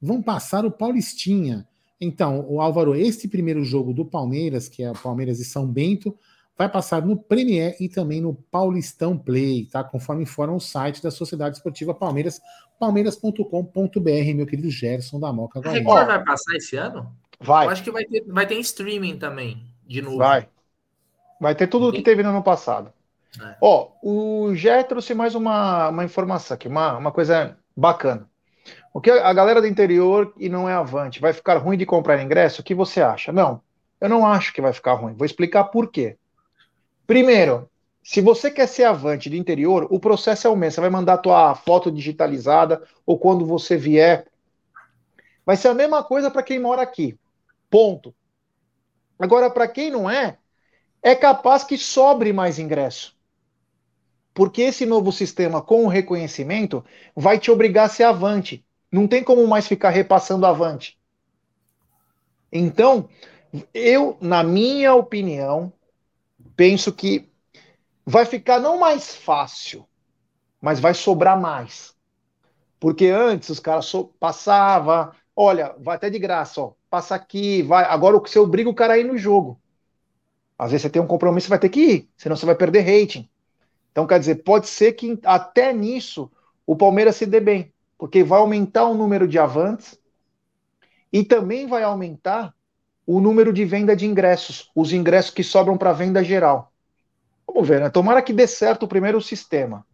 Speaker 1: vão passar o Paulistinha? Então, o Álvaro, este primeiro jogo do Palmeiras, que é o Palmeiras e São Bento, vai passar no Premier e também no Paulistão Play, tá? Conforme informa o site da Sociedade Esportiva Palmeiras, palmeiras.com.br, meu querido Gerson da Moca.
Speaker 3: A Record vai passar esse ano?
Speaker 2: Vai.
Speaker 3: Eu acho que vai ter, vai ter streaming também, de novo.
Speaker 2: Vai. Vai ter tudo o que teve no ano passado. É. Ó, o Gé trouxe mais uma, uma informação aqui, uma, uma coisa bacana. O que a galera do interior e não é avante, vai ficar ruim de comprar ingresso? O que você acha? Não, eu não acho que vai ficar ruim. Vou explicar por quê. Primeiro, se você quer ser avante do interior, o processo é o mesmo. Você vai mandar a tua foto digitalizada ou quando você vier. Vai ser a mesma coisa para quem mora aqui. Ponto. Agora, para quem não é, é capaz que sobre mais ingresso. Porque esse novo sistema com o reconhecimento vai te obrigar a ser avante. Não tem como mais ficar repassando avante. Então, eu, na minha opinião, penso que vai ficar não mais fácil, mas vai sobrar mais. Porque antes os caras so passava, olha, vai até de graça, ó, passa aqui, vai. Agora você obriga o cara a ir no jogo. Às vezes você tem um compromisso, vai ter que ir, senão você vai perder rating. Então, quer dizer, pode ser que até nisso o Palmeiras se dê bem, porque vai aumentar o número de avantes e também vai aumentar o número de venda de ingressos, os ingressos que sobram para venda geral. Vamos ver, né? Tomara que dê certo o primeiro sistema.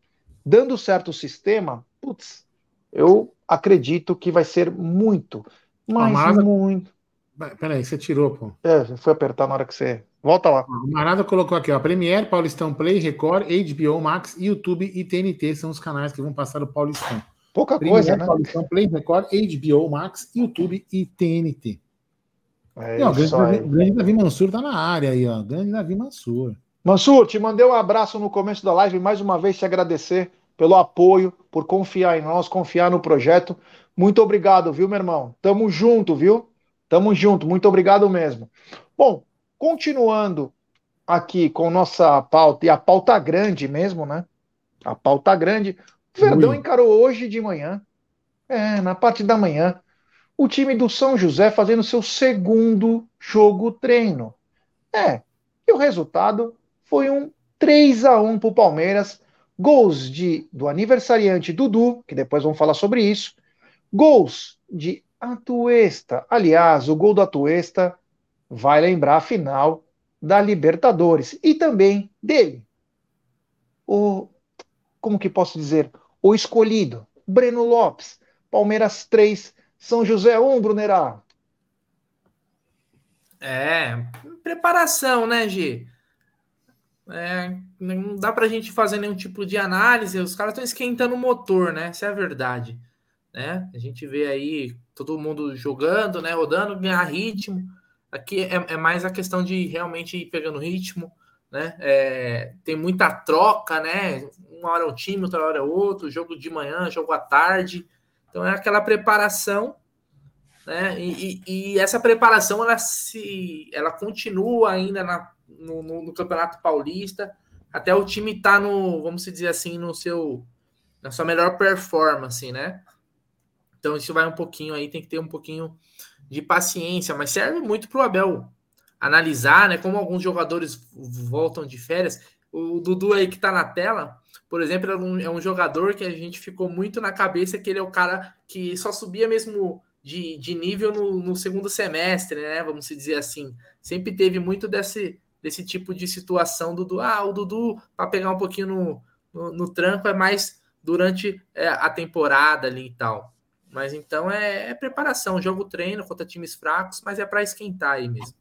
Speaker 2: Dando certo o sistema, putz, eu acredito que vai ser muito, mas Amada... muito.
Speaker 1: Peraí, você tirou, pô.
Speaker 2: É, foi apertar na hora que você. Volta lá.
Speaker 1: O Marada colocou aqui, ó. Premiere, Paulistão Play, Record, HBO Max, YouTube e TNT são os canais que vão passar o Paulistão.
Speaker 2: Pouca Premiere, coisa, né?
Speaker 1: Paulistão Play, Record, HBO Max, YouTube e TNT. É e, ó, grande, Davi, grande Davi Mansur tá na área aí, ó. Grande Davi Mansur.
Speaker 2: Mansur, te mandei um abraço no começo da live, mais uma vez te agradecer pelo apoio, por confiar em nós, confiar no projeto. Muito obrigado, viu, meu irmão? Tamo junto, viu? Tamo junto, muito obrigado mesmo. Bom, continuando aqui com nossa pauta, e a pauta grande mesmo, né? A pauta grande. O Verdão Ui. encarou hoje de manhã, é, na parte da manhã, o time do São José fazendo seu segundo jogo treino. É, e o resultado foi um 3 a 1 para o Palmeiras. Gols de, do aniversariante Dudu, que depois vamos falar sobre isso. Gols de Atuesta. Aliás, o gol do Atuesta vai lembrar a final da Libertadores. E também dele. O. Como que posso dizer? O escolhido. Breno Lopes. Palmeiras 3, São José 1, Brunerá.
Speaker 3: É, preparação, né, Gi? É, não dá pra gente fazer nenhum tipo de análise, os caras estão esquentando o motor, né? Essa é a verdade. Né? A gente vê aí todo mundo jogando, né? Rodando, ganhar ritmo. Aqui é, é mais a questão de realmente ir pegando ritmo, né? É, tem muita troca, né? Uma hora é um time, outra hora é outro, jogo de manhã, jogo à tarde. Então é aquela preparação, né? E, e, e essa preparação ela se ela continua ainda na no, no, no Campeonato Paulista, até o time tá no, vamos dizer assim, no seu na sua melhor performance, né? Então isso vai um pouquinho aí, tem que ter um pouquinho de paciência, mas serve muito para o Abel analisar, né? Como alguns jogadores voltam de férias. O Dudu aí que está na tela, por exemplo, é um, é um, jogador que a gente ficou muito na cabeça que ele é o cara que só subia mesmo de, de nível no, no segundo semestre, né? Vamos dizer assim. Sempre teve muito desse, desse tipo de situação, Dudu. Ah, o Dudu, para pegar um pouquinho no, no, no, tranco, é mais durante é, a temporada ali e tal. Mas então é, é preparação, jogo treino contra times fracos, mas é para esquentar aí mesmo.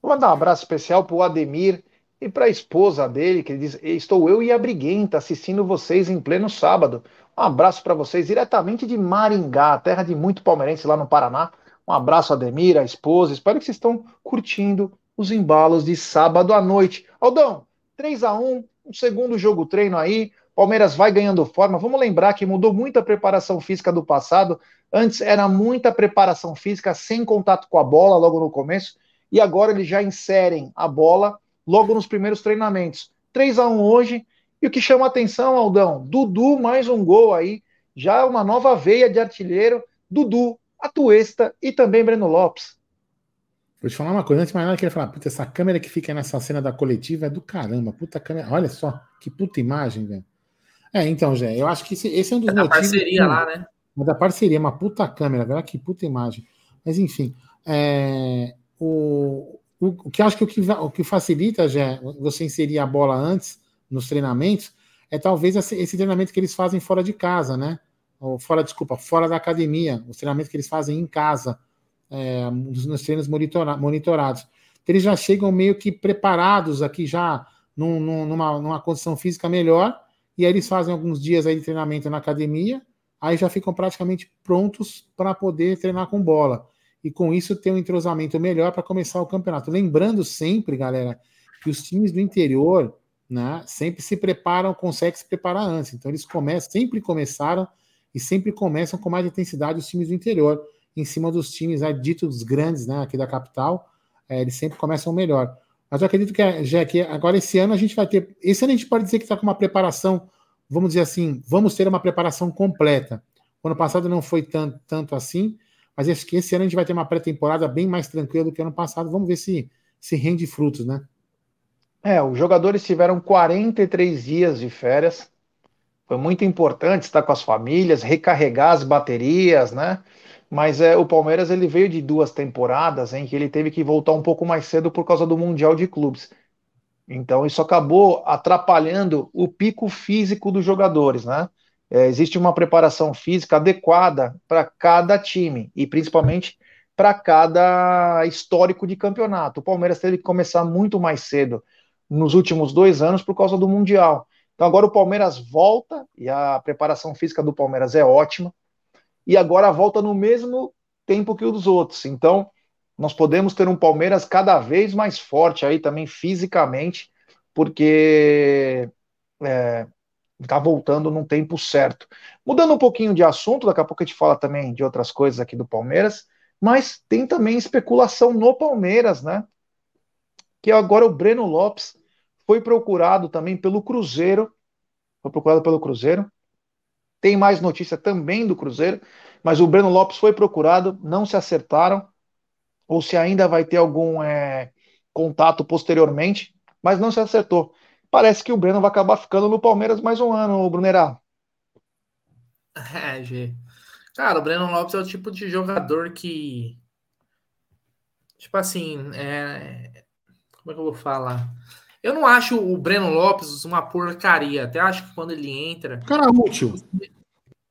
Speaker 2: Vou mandar um abraço especial para o Ademir e para a esposa dele, que diz: Estou eu e a Briguenta assistindo vocês em pleno sábado. Um abraço para vocês diretamente de Maringá, terra de muito palmeirense lá no Paraná. Um abraço, Ademir, a esposa. Espero que vocês estão curtindo os embalos de sábado à noite. Aldão, 3 a 1 um segundo jogo treino aí. Palmeiras vai ganhando forma. Vamos lembrar que mudou muito a preparação física do passado. Antes era muita preparação física sem contato com a bola logo no começo. E agora eles já inserem a bola logo nos primeiros treinamentos. 3 a 1 hoje. E o que chama atenção, Aldão, Dudu mais um gol aí. Já uma nova veia de artilheiro. Dudu, Atuesta e também Breno Lopes.
Speaker 1: Vou te falar uma coisa, antes de mais nada, eu queria falar, puta, essa câmera que fica nessa cena da coletiva é do caramba, puta câmera, olha só, que puta imagem, velho. É, então, Jé, eu acho que esse, esse é um dos é
Speaker 3: da motivos... parceria lá, né?
Speaker 1: É da parceria, uma puta câmera, velho, que puta imagem. Mas, enfim, é, o, o, o, que acho que o que, o que facilita, Jé, você inserir a bola antes nos treinamentos, é talvez esse treinamento que eles fazem fora de casa, né? Ou fora, desculpa, fora da academia, os treinamentos que eles fazem em casa, é, nos treinos monitora, monitorados. Então, eles já chegam meio que preparados aqui, já num, numa, numa condição física melhor, e aí eles fazem alguns dias aí de treinamento na academia, aí já ficam praticamente prontos para poder treinar com bola. E com isso ter um entrosamento melhor para começar o campeonato. Lembrando sempre, galera, que os times do interior né, sempre se preparam, conseguem se preparar antes. Então eles começam, sempre começaram e sempre começam com mais intensidade os times do interior em cima dos times né, ditos grandes né, aqui da capital, é, eles sempre começam melhor. Mas eu acredito que, já que agora esse ano a gente vai ter. Esse ano a gente pode dizer que está com uma preparação, vamos dizer assim, vamos ter uma preparação completa. O ano passado não foi tanto, tanto assim, mas acho que esse ano a gente vai ter uma pré-temporada bem mais tranquila do que ano passado. Vamos ver se, se rende frutos, né?
Speaker 2: É, os jogadores tiveram 43 dias de férias. Foi muito importante estar com as famílias, recarregar as baterias, né? Mas é, o Palmeiras ele veio de duas temporadas em que ele teve que voltar um pouco mais cedo por causa do Mundial de Clubes. Então isso acabou atrapalhando o pico físico dos jogadores, né? É, existe uma preparação física adequada para cada time e principalmente para cada histórico de campeonato. O Palmeiras teve que começar muito mais cedo nos últimos dois anos por causa do Mundial. Então agora o Palmeiras volta e a preparação física do Palmeiras é ótima e agora volta no mesmo tempo que o dos outros. Então, nós podemos ter um Palmeiras cada vez mais forte aí também fisicamente, porque é, está voltando num tempo certo. Mudando um pouquinho de assunto, daqui a pouco a gente fala também de outras coisas aqui do Palmeiras, mas tem também especulação no Palmeiras, né? Que agora o Breno Lopes foi procurado também pelo Cruzeiro, foi procurado pelo Cruzeiro, tem mais notícia também do Cruzeiro, mas o Breno Lopes foi procurado, não se acertaram, ou se ainda vai ter algum é, contato posteriormente, mas não se acertou. Parece que o Breno vai acabar ficando no Palmeiras mais um ano, Brunerá. *laughs*
Speaker 3: É, G. Cara, o Breno Lopes é o tipo de jogador que. Tipo assim, é... como é que eu vou falar? Eu não acho o Breno Lopes uma porcaria. Até acho que quando ele entra.
Speaker 1: Cara útil.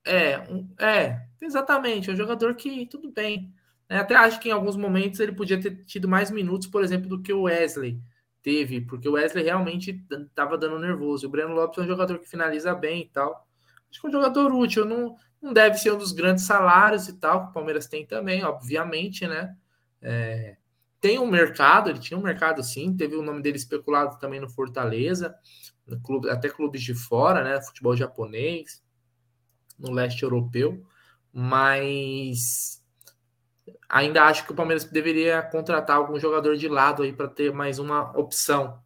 Speaker 3: É, é, exatamente. É um jogador que tudo bem. Né? Até acho que em alguns momentos ele podia ter tido mais minutos, por exemplo, do que o Wesley teve, porque o Wesley realmente estava dando nervoso. O Breno Lopes é um jogador que finaliza bem e tal. Acho que é um jogador útil. Não, não deve ser um dos grandes salários e tal, que o Palmeiras tem também, obviamente, né? É, tem um mercado, ele tinha um mercado sim, teve o nome dele especulado também no Fortaleza, no clube, até clubes de fora, né? Futebol japonês, no leste europeu, mas ainda acho que o Palmeiras deveria contratar algum jogador de lado aí para ter mais uma opção.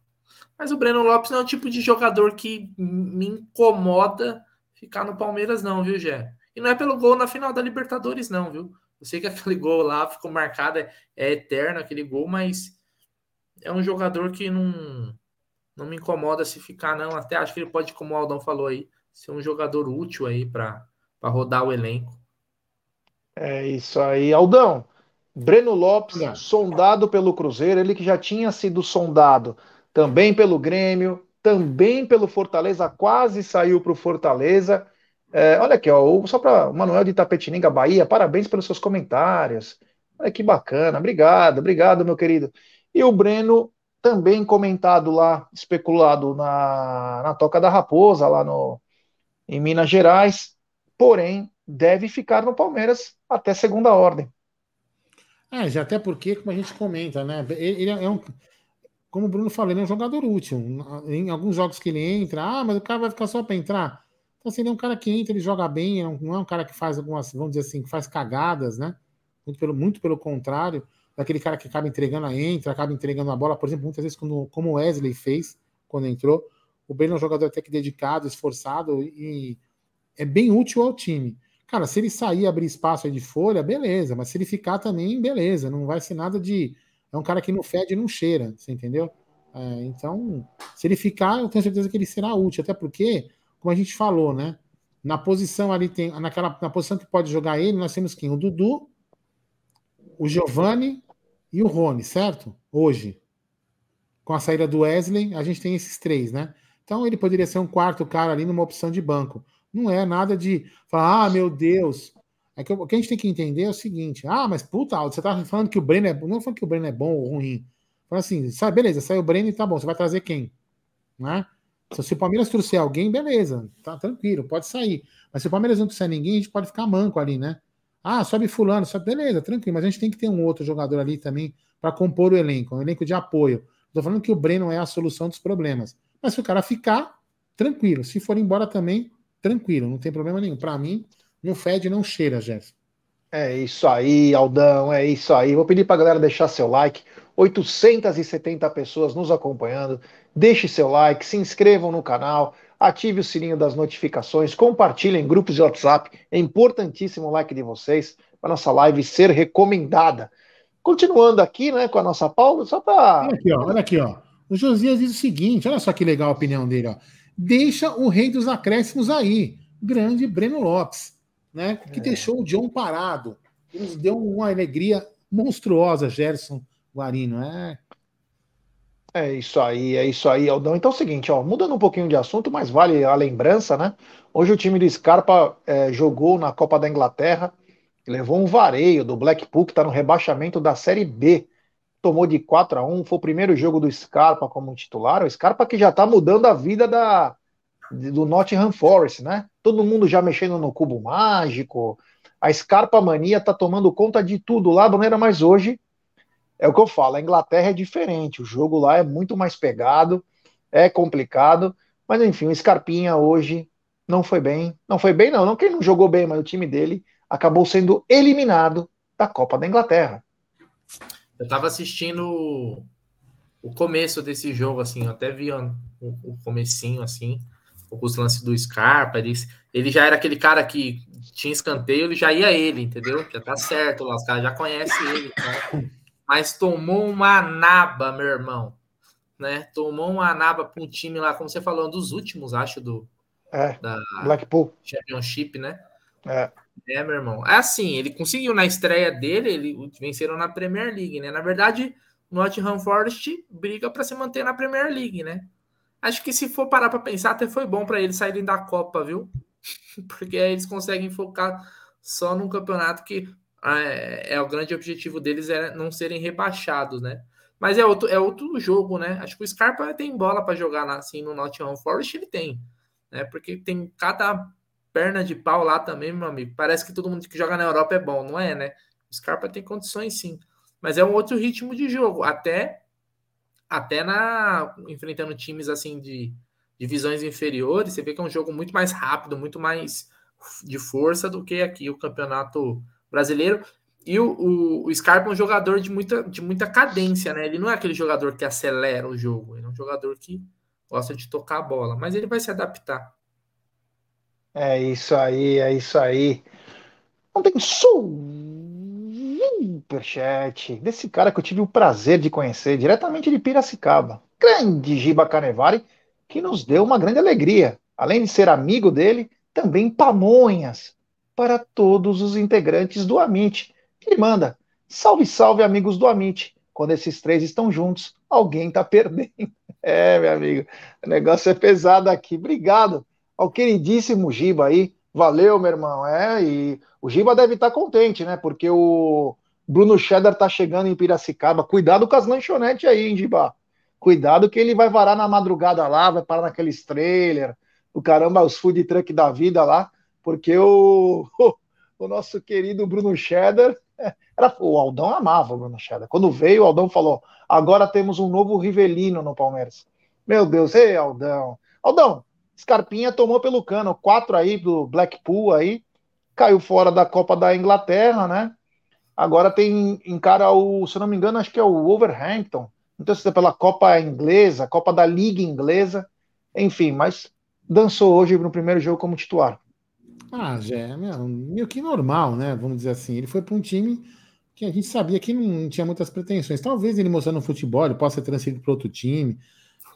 Speaker 3: Mas o Breno Lopes não é o tipo de jogador que me incomoda ficar no Palmeiras, não, viu, Gé? E não é pelo gol na final da Libertadores, não, viu? Eu sei que aquele *laughs* gol lá ficou marcado, é, é eterno aquele gol, mas é um jogador que não, não me incomoda se ficar, não. Até acho que ele pode, como o Aldão falou aí, ser um jogador útil aí para rodar o elenco.
Speaker 2: É isso aí, Aldão. Breno Lopes, Não. sondado pelo Cruzeiro, ele que já tinha sido sondado também pelo Grêmio, também pelo Fortaleza, quase saiu para o Fortaleza. É, olha aqui, ó, só para o Manuel de Tapetininga, Bahia, parabéns pelos seus comentários. Olha que bacana, obrigado, obrigado, meu querido. E o Breno, também comentado lá, especulado na, na Toca da Raposa, lá no, em Minas Gerais, porém deve ficar no Palmeiras até segunda ordem.
Speaker 1: É, já até porque, como a gente comenta, né? Ele é um. Como o Bruno falou, ele é um jogador útil. Em alguns jogos que ele entra, ah, mas o cara vai ficar só para entrar. Então, assim, ele é um cara que entra, ele joga bem, não é um cara que faz algumas, vamos dizer assim, que faz cagadas, né? Muito pelo, muito pelo contrário, daquele cara que acaba entregando a entra, acaba entregando a bola, por exemplo, muitas vezes, quando, como o Wesley fez quando entrou. O Ben é um jogador até que dedicado, esforçado e é bem útil ao time. Cara, se ele sair abrir espaço aí de folha, beleza, mas se ele ficar também, beleza, não vai ser nada de é um cara que não fede e não cheira, você entendeu? É, então, se ele ficar, eu tenho certeza que ele será útil, até porque, como a gente falou, né? Na posição ali tem, naquela, na posição que pode jogar ele, nós temos quem? O Dudu, o Giovanni e o Rony, certo? Hoje. Com a saída do Wesley, a gente tem esses três, né? Então ele poderia ser um quarto cara ali numa opção de banco. Não é nada de falar, ah, meu Deus. É que, o que a gente tem que entender é o seguinte: ah, mas puta, você tá falando que o Breno é. Não falando que o Breno é bom ou ruim. Falando assim, sabe, beleza, saiu o Breno e tá bom, você vai trazer quem? Né? Se o Palmeiras trouxer alguém, beleza, tá tranquilo, pode sair. Mas se o Palmeiras não trouxer ninguém, a gente pode ficar manco ali, né? Ah, sobe fulano, sobe, beleza, tranquilo, mas a gente tem que ter um outro jogador ali também para compor o elenco, um elenco de apoio. Estou falando que o Breno é a solução dos problemas. Mas se o cara ficar, tranquilo. Se for embora também, tranquilo, não tem problema nenhum. Para mim, não fede, não cheira, Jefferson.
Speaker 2: É isso aí, Aldão, é isso aí. Vou pedir para a galera deixar seu like. 870 pessoas nos acompanhando. Deixe seu like, se inscrevam no canal, ative o sininho das notificações, compartilhem em grupos de WhatsApp. É importantíssimo o like de vocês para nossa live ser recomendada. Continuando aqui, né, com a nossa pauta, só para.
Speaker 1: Olha aqui, ó, olha aqui, ó. O Josias diz o seguinte: olha só que legal a opinião dele, ó. Deixa o rei dos acréscimos aí, grande Breno Lopes, né? Que é. deixou o John parado. Nos deu uma alegria monstruosa, Gerson Guarino. É,
Speaker 2: é isso aí, é isso aí, Aldão. Então é o seguinte, ó, mudando um pouquinho de assunto, mas vale a lembrança, né? Hoje o time do Scarpa é, jogou na Copa da Inglaterra, levou um vareio do Blackpool, que está no rebaixamento da Série B. Tomou de 4 a 1 foi o primeiro jogo do Scarpa como titular. O Scarpa que já está mudando a vida da, do Nottingham Forest, né? Todo mundo já mexendo no cubo mágico. A Scarpa mania está tomando conta de tudo lá, Brunera, mas hoje é o que eu falo, a Inglaterra é diferente, o jogo lá é muito mais pegado, é complicado, mas enfim, o Scarpinha hoje não foi bem, não foi bem não, não que ele não jogou bem, mas o time dele acabou sendo eliminado da Copa da Inglaterra.
Speaker 3: Eu tava assistindo o começo desse jogo, assim, eu até vi o, o comecinho, assim, os lances do Scarpa, ele, ele já era aquele cara que tinha escanteio, ele já ia ele, entendeu? Já tá certo lá, os caras já conhecem ele, né? Mas tomou uma naba, meu irmão. Né? Tomou uma naba para um time lá, como você falou, um dos últimos, acho, do
Speaker 2: é, da Blackpool
Speaker 3: Championship, né?
Speaker 2: É.
Speaker 3: É, meu irmão. É assim, ele conseguiu na estreia dele, ele venceram na Premier League, né? Na verdade, o Nottingham Forest briga para se manter na Premier League, né? Acho que se for parar para pensar, até foi bom para eles saírem da Copa, viu? *laughs* Porque aí eles conseguem focar só num campeonato que é, é, o grande objetivo deles é não serem rebaixados, né? Mas é outro, é outro jogo, né? Acho que o Scarpa tem bola para jogar assim no Nottingham Forest, ele tem, né? Porque tem cada perna de pau lá também, meu amigo. Parece que todo mundo que joga na Europa é bom, não é, né? O Scarpa tem condições sim, mas é um outro ritmo de jogo, até até na enfrentando times assim de divisões inferiores, você vê que é um jogo muito mais rápido, muito mais de força do que aqui o campeonato brasileiro. E o, o, o Scarpa é um jogador de muita, de muita cadência, né? Ele não é aquele jogador que acelera o jogo, ele é um jogador que gosta de tocar a bola, mas ele vai se adaptar.
Speaker 2: É isso aí, é isso aí. Não tem superchat desse cara que eu tive o prazer de conhecer diretamente de Piracicaba. Grande Giba Canevari, que nos deu uma grande alegria. Além de ser amigo dele, também pamonhas para todos os integrantes do Amit. Ele manda: salve, salve, amigos do Amit. Quando esses três estão juntos, alguém está perdendo. *laughs* É, meu amigo, o negócio é pesado aqui. Obrigado ao queridíssimo Giba aí. Valeu, meu irmão. É, e o Giba deve estar tá contente, né? Porque o Bruno Cheddar tá chegando em Piracicaba. Cuidado com as lanchonetes aí, hein, Giba? Cuidado que ele vai varar na madrugada lá, vai parar naqueles trailer, o caramba, os food truck da vida lá porque o, *laughs* o, nosso querido Bruno Cheddar, *laughs* era, o Aldão amava o Bruno Cheddar. Quando veio, o Aldão falou: agora temos um novo Rivelino no Palmeiras. Meu Deus, ei, Aldão. Aldão, Scarpinha tomou pelo cano, quatro aí do Blackpool aí, caiu fora da Copa da Inglaterra, né? Agora tem encara o, se não me engano, acho que é o Wolverhampton. Então, se é pela Copa Inglesa, Copa da Liga Inglesa, enfim, mas dançou hoje no primeiro jogo como titular.
Speaker 1: Ah, já é meio que normal, né? Vamos dizer assim. Ele foi para um time que a gente sabia que não tinha muitas pretensões. Talvez ele mostrando no futebol, ele possa ser transferido para outro time.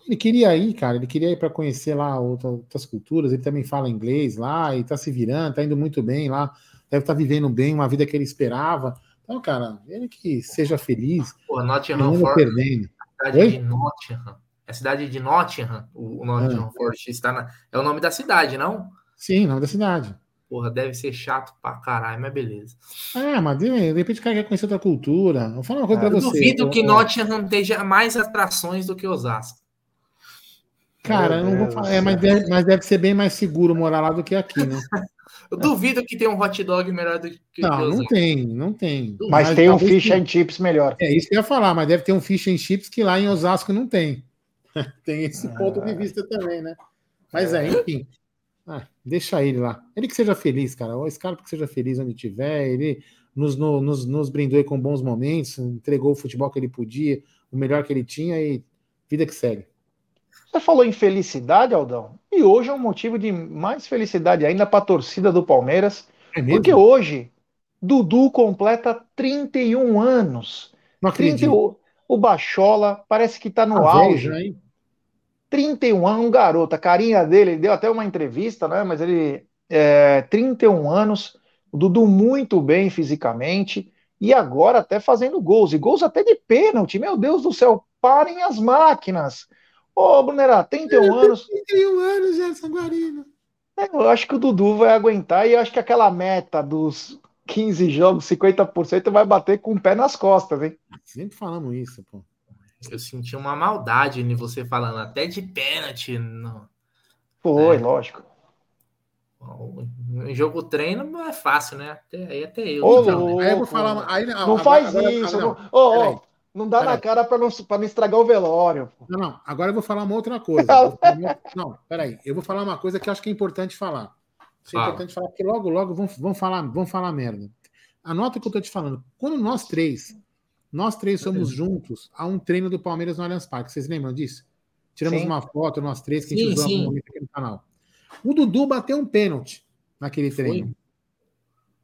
Speaker 1: Ele queria ir, cara, ele queria ir para conhecer lá outras culturas. Ele também fala inglês lá e tá se virando, tá indo muito bem lá. Deve estar tá vivendo bem uma vida que ele esperava. Então, cara, ele que seja feliz.
Speaker 3: Pô, Nottingham Forest. Perdendo. A cidade Oi? de Nottingham. É a cidade de Nottingham, o Nottingham é. Forest está na... É o nome da cidade, não?
Speaker 1: Sim, nome da cidade.
Speaker 3: Porra, deve ser chato pra caralho, mas beleza.
Speaker 1: É, mas de, de repente o cara quer conhecer outra cultura. Vou falar uma coisa é, pra você.
Speaker 3: Duvido que Nottingham tenha mais atrações do que Osasco.
Speaker 1: Cara, não vou falar. É, mas deve, mas deve ser bem mais seguro morar lá do que aqui, né? *laughs*
Speaker 3: Eu duvido que tenha um hot dog melhor do que
Speaker 1: Não, não tem, não tem.
Speaker 2: Mas, mas tem um fish and chips melhor.
Speaker 1: É isso que eu ia falar, mas deve ter um fish and chips que lá em Osasco não tem. *laughs* tem esse ponto de vista também, né? Mas é, enfim. Ah, deixa ele lá. Ele que seja feliz, cara. Esse cara que seja feliz onde tiver. Ele nos, no, nos, nos brindou com bons momentos, entregou o futebol que ele podia, o melhor que ele tinha e vida que segue.
Speaker 2: Você falou em felicidade, Aldão, e hoje é um motivo de mais felicidade ainda para a torcida do Palmeiras, é porque hoje Dudu completa 31 anos.
Speaker 1: Não acredito. 30,
Speaker 2: o Bachola parece que está no ah, auge. Veja, hein? 31 anos, um garoto. A carinha dele, ele deu até uma entrevista, né? Mas ele é 31 anos, o Dudu muito bem fisicamente e agora até fazendo gols, e gols até de pênalti. Meu Deus do céu, parem as máquinas. Ô, Brunerá, 31 anos.
Speaker 1: 31 anos, Gerson Guarino.
Speaker 2: É, eu acho que o Dudu vai aguentar e eu acho que aquela meta dos 15 jogos, 50% vai bater com o pé nas costas, hein?
Speaker 1: Sempre falamos isso, pô.
Speaker 3: Eu senti uma maldade em você falando, até de pênalti. No...
Speaker 2: Foi, é. lógico.
Speaker 3: Em jogo treino não é fácil, né? Até, aí até eu.
Speaker 2: Ô, então, aí eu vou falar. Aí, não, não faz agora, isso. Agora, não, não, oh, não dá na cara para não, não estragar o velório.
Speaker 1: Não, não. Agora eu vou falar uma outra coisa. não, peraí. Eu vou falar uma coisa que eu acho que é importante falar. Isso é importante falar, porque logo, logo vão, vão, falar, vão falar merda. Anota o que eu tô te falando. Quando nós três nós três somos juntos a um treino do Palmeiras no Allianz Parque. Vocês lembram disso? Tiramos sim. uma foto, nós três, que a gente sim, usou sim. momento aqui no canal. O Dudu bateu um pênalti naquele treino.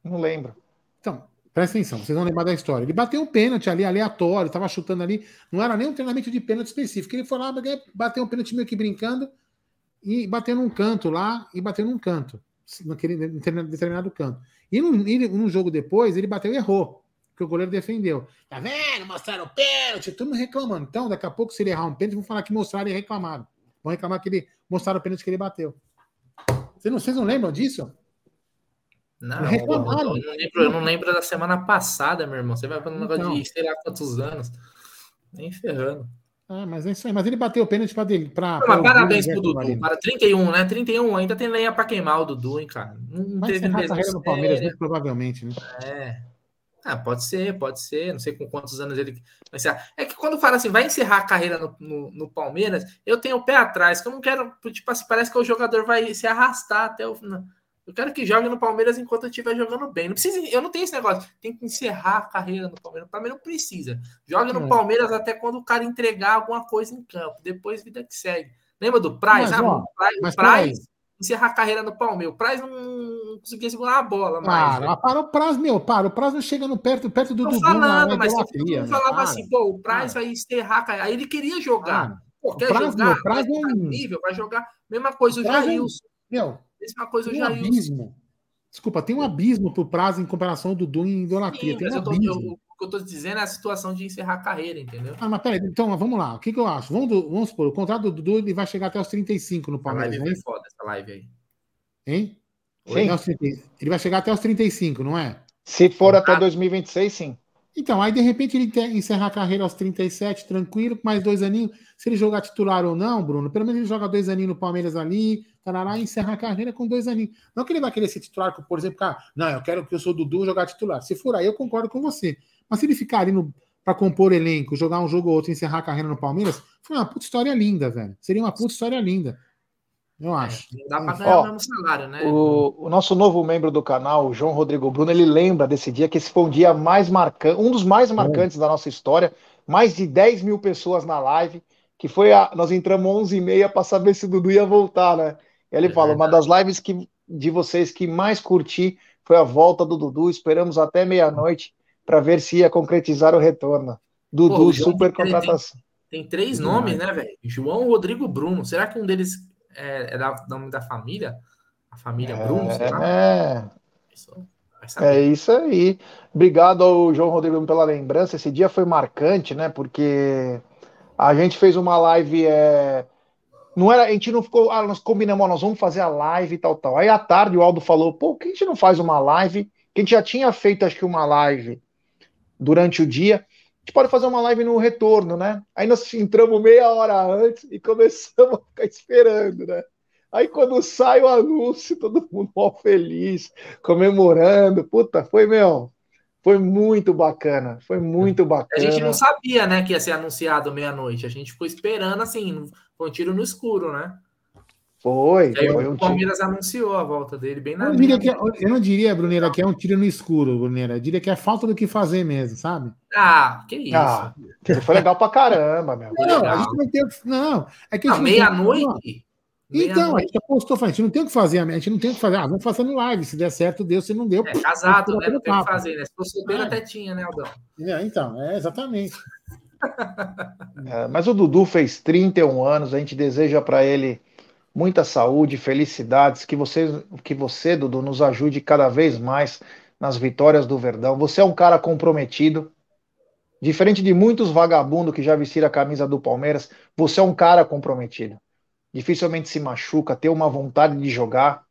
Speaker 2: Foi? Não lembro.
Speaker 1: Então, presta atenção, vocês vão lembrar da história. Ele bateu um pênalti ali, aleatório, estava chutando ali. Não era nem um treinamento de pênalti específico. Ele foi lá, bateu um pênalti meio que brincando e bateu num canto lá e bateu num canto, naquele determinado canto. E num, num jogo depois, ele bateu e errou que o goleiro defendeu. Tá vendo? Mostraram o pênalti, todo mundo reclamando. Então, daqui a pouco, se ele errar um pênalti, vão falar que mostraram e reclamaram. Vão reclamar que ele mostraram o pênalti que ele bateu. Vocês não, vocês não lembram disso?
Speaker 3: Não, eu não, lembro, eu não lembro da semana passada, meu irmão. Você vai falar um negócio então, de sei lá quantos anos. Nem ferrando.
Speaker 1: Ah, mas é isso aí. Mas ele bateu o pênalti para dele. Pra,
Speaker 3: não, pra parabéns pro Dudu. Para 31, né? 31 ainda tem lenha para queimar o Dudu, hein, cara.
Speaker 1: Não Vai teve mesmo. no Palmeiras, muito provavelmente, né?
Speaker 3: É. Ah, pode ser, pode ser. Não sei com quantos anos ele vai encerrar. É que quando fala assim, vai encerrar a carreira no, no, no, Palmeiras, eu tenho o pé atrás, que eu não quero. Tipo assim, parece que o jogador vai se arrastar até o final. Eu quero que jogue no Palmeiras enquanto eu estiver jogando bem. Não precisa, eu não tenho esse negócio. Tem que encerrar a carreira no Palmeiras. O Palmeiras não precisa. Joga no é. Palmeiras até quando o cara entregar alguma coisa em campo. Depois, vida que segue. Lembra do Praz? Mas, ah, ó, o Praz, encerrar a carreira no Palmeiras. O Praz não conseguia segurar a bola mais.
Speaker 1: Para, para o Praz, meu, para. O Praz não chega no perto, perto do
Speaker 3: Dudu. falando, mas eu falava né? assim, pô, o Praz vai encerrar a carreira. Aí ele queria jogar. Pô, quer Praz, jogar? Meu, Praz vai, é um... nível, vai jogar. Mesma coisa o Jailson.
Speaker 1: É meu, mesma coisa o Jailson. Abismo. Desculpa, tem um abismo pro Praz em comparação ao Dudu em idolatria. Sim, tem um eu tô,
Speaker 3: eu, o que eu tô dizendo é a situação de encerrar a carreira, entendeu?
Speaker 1: Ah, mas peraí, então vamos lá. O que, que eu acho? Vamos, vamos supor, o contrato do Dudu ele vai chegar até os 35 no Palmeiras.
Speaker 3: Vai né? foda essa live aí.
Speaker 1: Hein? Ele vai chegar até os 35, não é?
Speaker 2: Se for até 2026, sim.
Speaker 1: Então, aí de repente ele encerrar a carreira aos 37, tranquilo, mais dois aninhos. Se ele jogar titular ou não, Bruno, pelo menos ele joga dois aninhos no Palmeiras ali, tarará, e encerra a carreira com dois aninhos. Não que ele vai querer ser titular, por exemplo, cara, não, eu quero que eu sou Dudu jogar titular. Se for aí, eu concordo com você. Mas se ele ficar ali para compor elenco, jogar um jogo ou outro e encerrar a carreira no Palmeiras, foi uma puta história linda, velho. Seria uma puta história linda. Eu é, acho.
Speaker 3: Não dá para ganhar Ó, o mesmo salário, né?
Speaker 2: O, o, nosso novo membro do canal, o João Rodrigo Bruno, ele lembra desse dia que esse foi um dia mais marcante, um dos mais marcantes é. da nossa história. Mais de 10 mil pessoas na live, que foi a. Nós entramos 11 e meia para saber se o Dudu ia voltar, né? E ele é fala: uma das lives que, de vocês que mais curti foi a volta do Dudu. Esperamos até meia-noite. Para ver se ia concretizar o retorno. Dudu, Pô, super contratação.
Speaker 3: Tem, tem três nomes, né, velho? João, Rodrigo, Bruno. Será que um deles é, é da nome da família? A família é, Bruno?
Speaker 2: É. É isso aí. Obrigado ao João Rodrigo pela lembrança. Esse dia foi marcante, né? Porque a gente fez uma live. É... Não era, a gente não ficou. Ah, nós combinamos, nós vamos fazer a live e tal, tal. Aí à tarde o Aldo falou: pô, por que a gente não faz uma live? Que a gente já tinha feito, acho que, uma live durante o dia. A gente pode fazer uma live no retorno, né? Aí nós entramos meia hora antes e começamos *laughs* a ficar esperando, né? Aí quando sai o anúncio, todo mundo *laughs* ó, feliz, comemorando. Puta, foi, meu, foi muito bacana. Foi muito bacana.
Speaker 3: A gente não sabia, né, que ia ser anunciado meia-noite. A gente ficou esperando, assim, foi um tiro no escuro, né?
Speaker 2: Foi.
Speaker 3: Aí foi o um Palmeiras tiro. anunciou a volta dele bem na
Speaker 1: eu, diria que, é, eu não diria, Brunera, que é um tiro no escuro, Brunera. Eu diria que é falta do que fazer mesmo, sabe?
Speaker 3: Ah, que isso. Ah,
Speaker 2: foi legal pra caramba, meu.
Speaker 1: Não, a gente não tem. Não,
Speaker 3: é que. Meia-noite?
Speaker 1: Então, a gente apostou, a gente não tem o que fazer, a gente não tem o que fazer. Ah, vamos fazer no live, se der certo, deu, se não deu.
Speaker 3: É casado, né? Não tem o que fazer, né? Se fosse solteiro, é. até tinha, né, Aldão?
Speaker 1: É, então, é exatamente. *laughs*
Speaker 2: É, mas o Dudu fez 31 anos, a gente deseja para ele muita saúde, felicidades, que você, que você, Dudu, nos ajude cada vez mais nas vitórias do Verdão. Você é um cara comprometido, diferente de muitos vagabundos que já vestiram a camisa do Palmeiras, você é um cara comprometido dificilmente se machuca, ter uma vontade de jogar.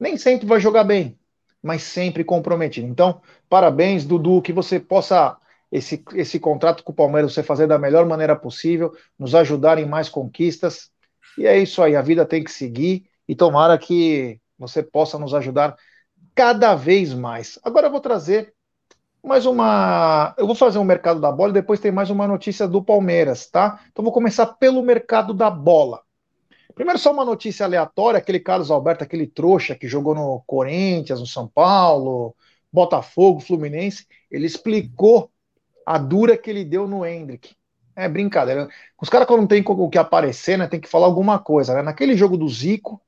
Speaker 2: Nem sempre vai jogar bem, mas sempre comprometido. Então, parabéns, Dudu, que você possa esse, esse contrato com o Palmeiras você fazer da melhor maneira possível, nos ajudar em mais conquistas. E é isso aí, a vida tem que seguir e tomara que você possa nos ajudar cada vez mais. Agora eu vou trazer mais uma. Eu vou fazer um mercado da bola e depois tem mais uma notícia do Palmeiras, tá? Então vou começar pelo mercado da bola. Primeiro, só uma notícia aleatória: aquele Carlos Alberto, aquele trouxa que jogou no Corinthians, no São Paulo, Botafogo, Fluminense, ele explicou a dura que ele deu no Hendrick. É brincadeira. Os caras, quando não tem o que aparecer, né, tem que falar alguma coisa. Né? Naquele jogo do Zico,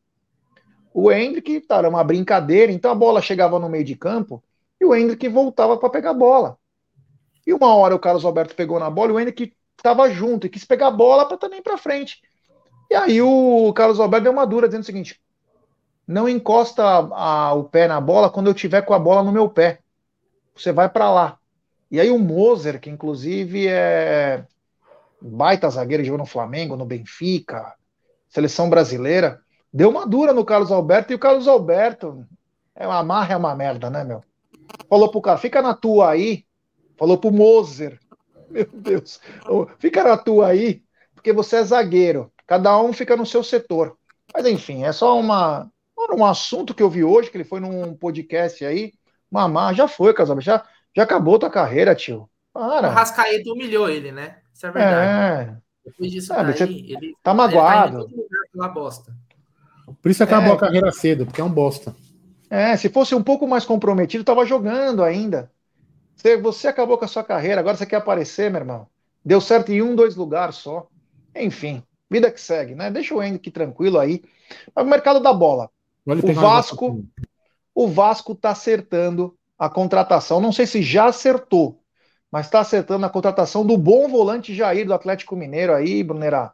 Speaker 2: o Hendrick tá, era uma brincadeira, então a bola chegava no meio de campo e o Hendrick voltava para pegar a bola. E uma hora o Carlos Alberto pegou na bola e o Hendrick estava junto e quis pegar a bola para também para frente. E aí o Carlos Alberto deu uma dura, dizendo o seguinte: não encosta a, a, o pé na bola quando eu tiver com a bola no meu pé. Você vai para lá. E aí o Moser, que inclusive é baita zagueiro, jogou no Flamengo, no Benfica, seleção brasileira, deu uma dura no Carlos Alberto e o Carlos Alberto é uma marra, é uma merda, né, meu? Falou pro cara, fica na tua aí. Falou pro Moser. *laughs* Meu Deus. Fica na tua aí, porque você é zagueiro. Cada um fica no seu setor. Mas enfim, é só uma, um assunto que eu vi hoje, que ele foi num podcast aí. Mamar, já foi, Casabe, já, já acabou tua carreira, tio.
Speaker 3: Para. O Rascaeta humilhou ele, né? Isso é verdade. É. Depois disso é,
Speaker 2: daí, ele tá magoado.
Speaker 3: Ele tá bosta.
Speaker 1: Por isso acabou é. a carreira cedo, porque é um bosta.
Speaker 2: É, se fosse um pouco mais comprometido, tava jogando ainda. Você, você acabou com a sua carreira, agora você quer aparecer, meu irmão. Deu certo em um, dois lugares só. Enfim. Vida que segue, né? Deixa o Henrique tranquilo aí. Mas o mercado da bola. o Vasco, o Vasco tá acertando a contratação. Não sei se já acertou, mas está acertando a contratação do bom volante Jair do Atlético Mineiro aí, Brunerá.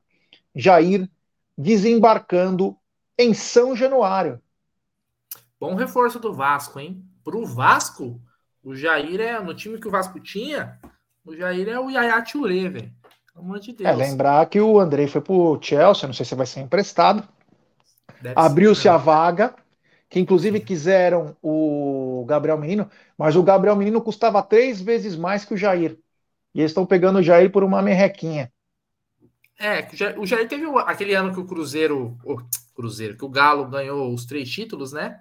Speaker 2: Jair desembarcando em São Januário.
Speaker 3: Bom reforço do Vasco, hein? Pro Vasco, o Jair é no time que o Vasco tinha, o Jair é o Yaya Touré, velho. Pelo amor de é, Deus.
Speaker 2: É, lembrar que o Andrei foi pro Chelsea, não sei se vai ser emprestado. Abriu-se a vaga, que inclusive quiseram o Gabriel Menino, mas o Gabriel Menino custava três vezes mais que o Jair. E eles estão pegando o Jair por uma merrequinha.
Speaker 3: É, o Jair teve aquele ano que o Cruzeiro, o Cruzeiro, que o Galo ganhou os três títulos, né?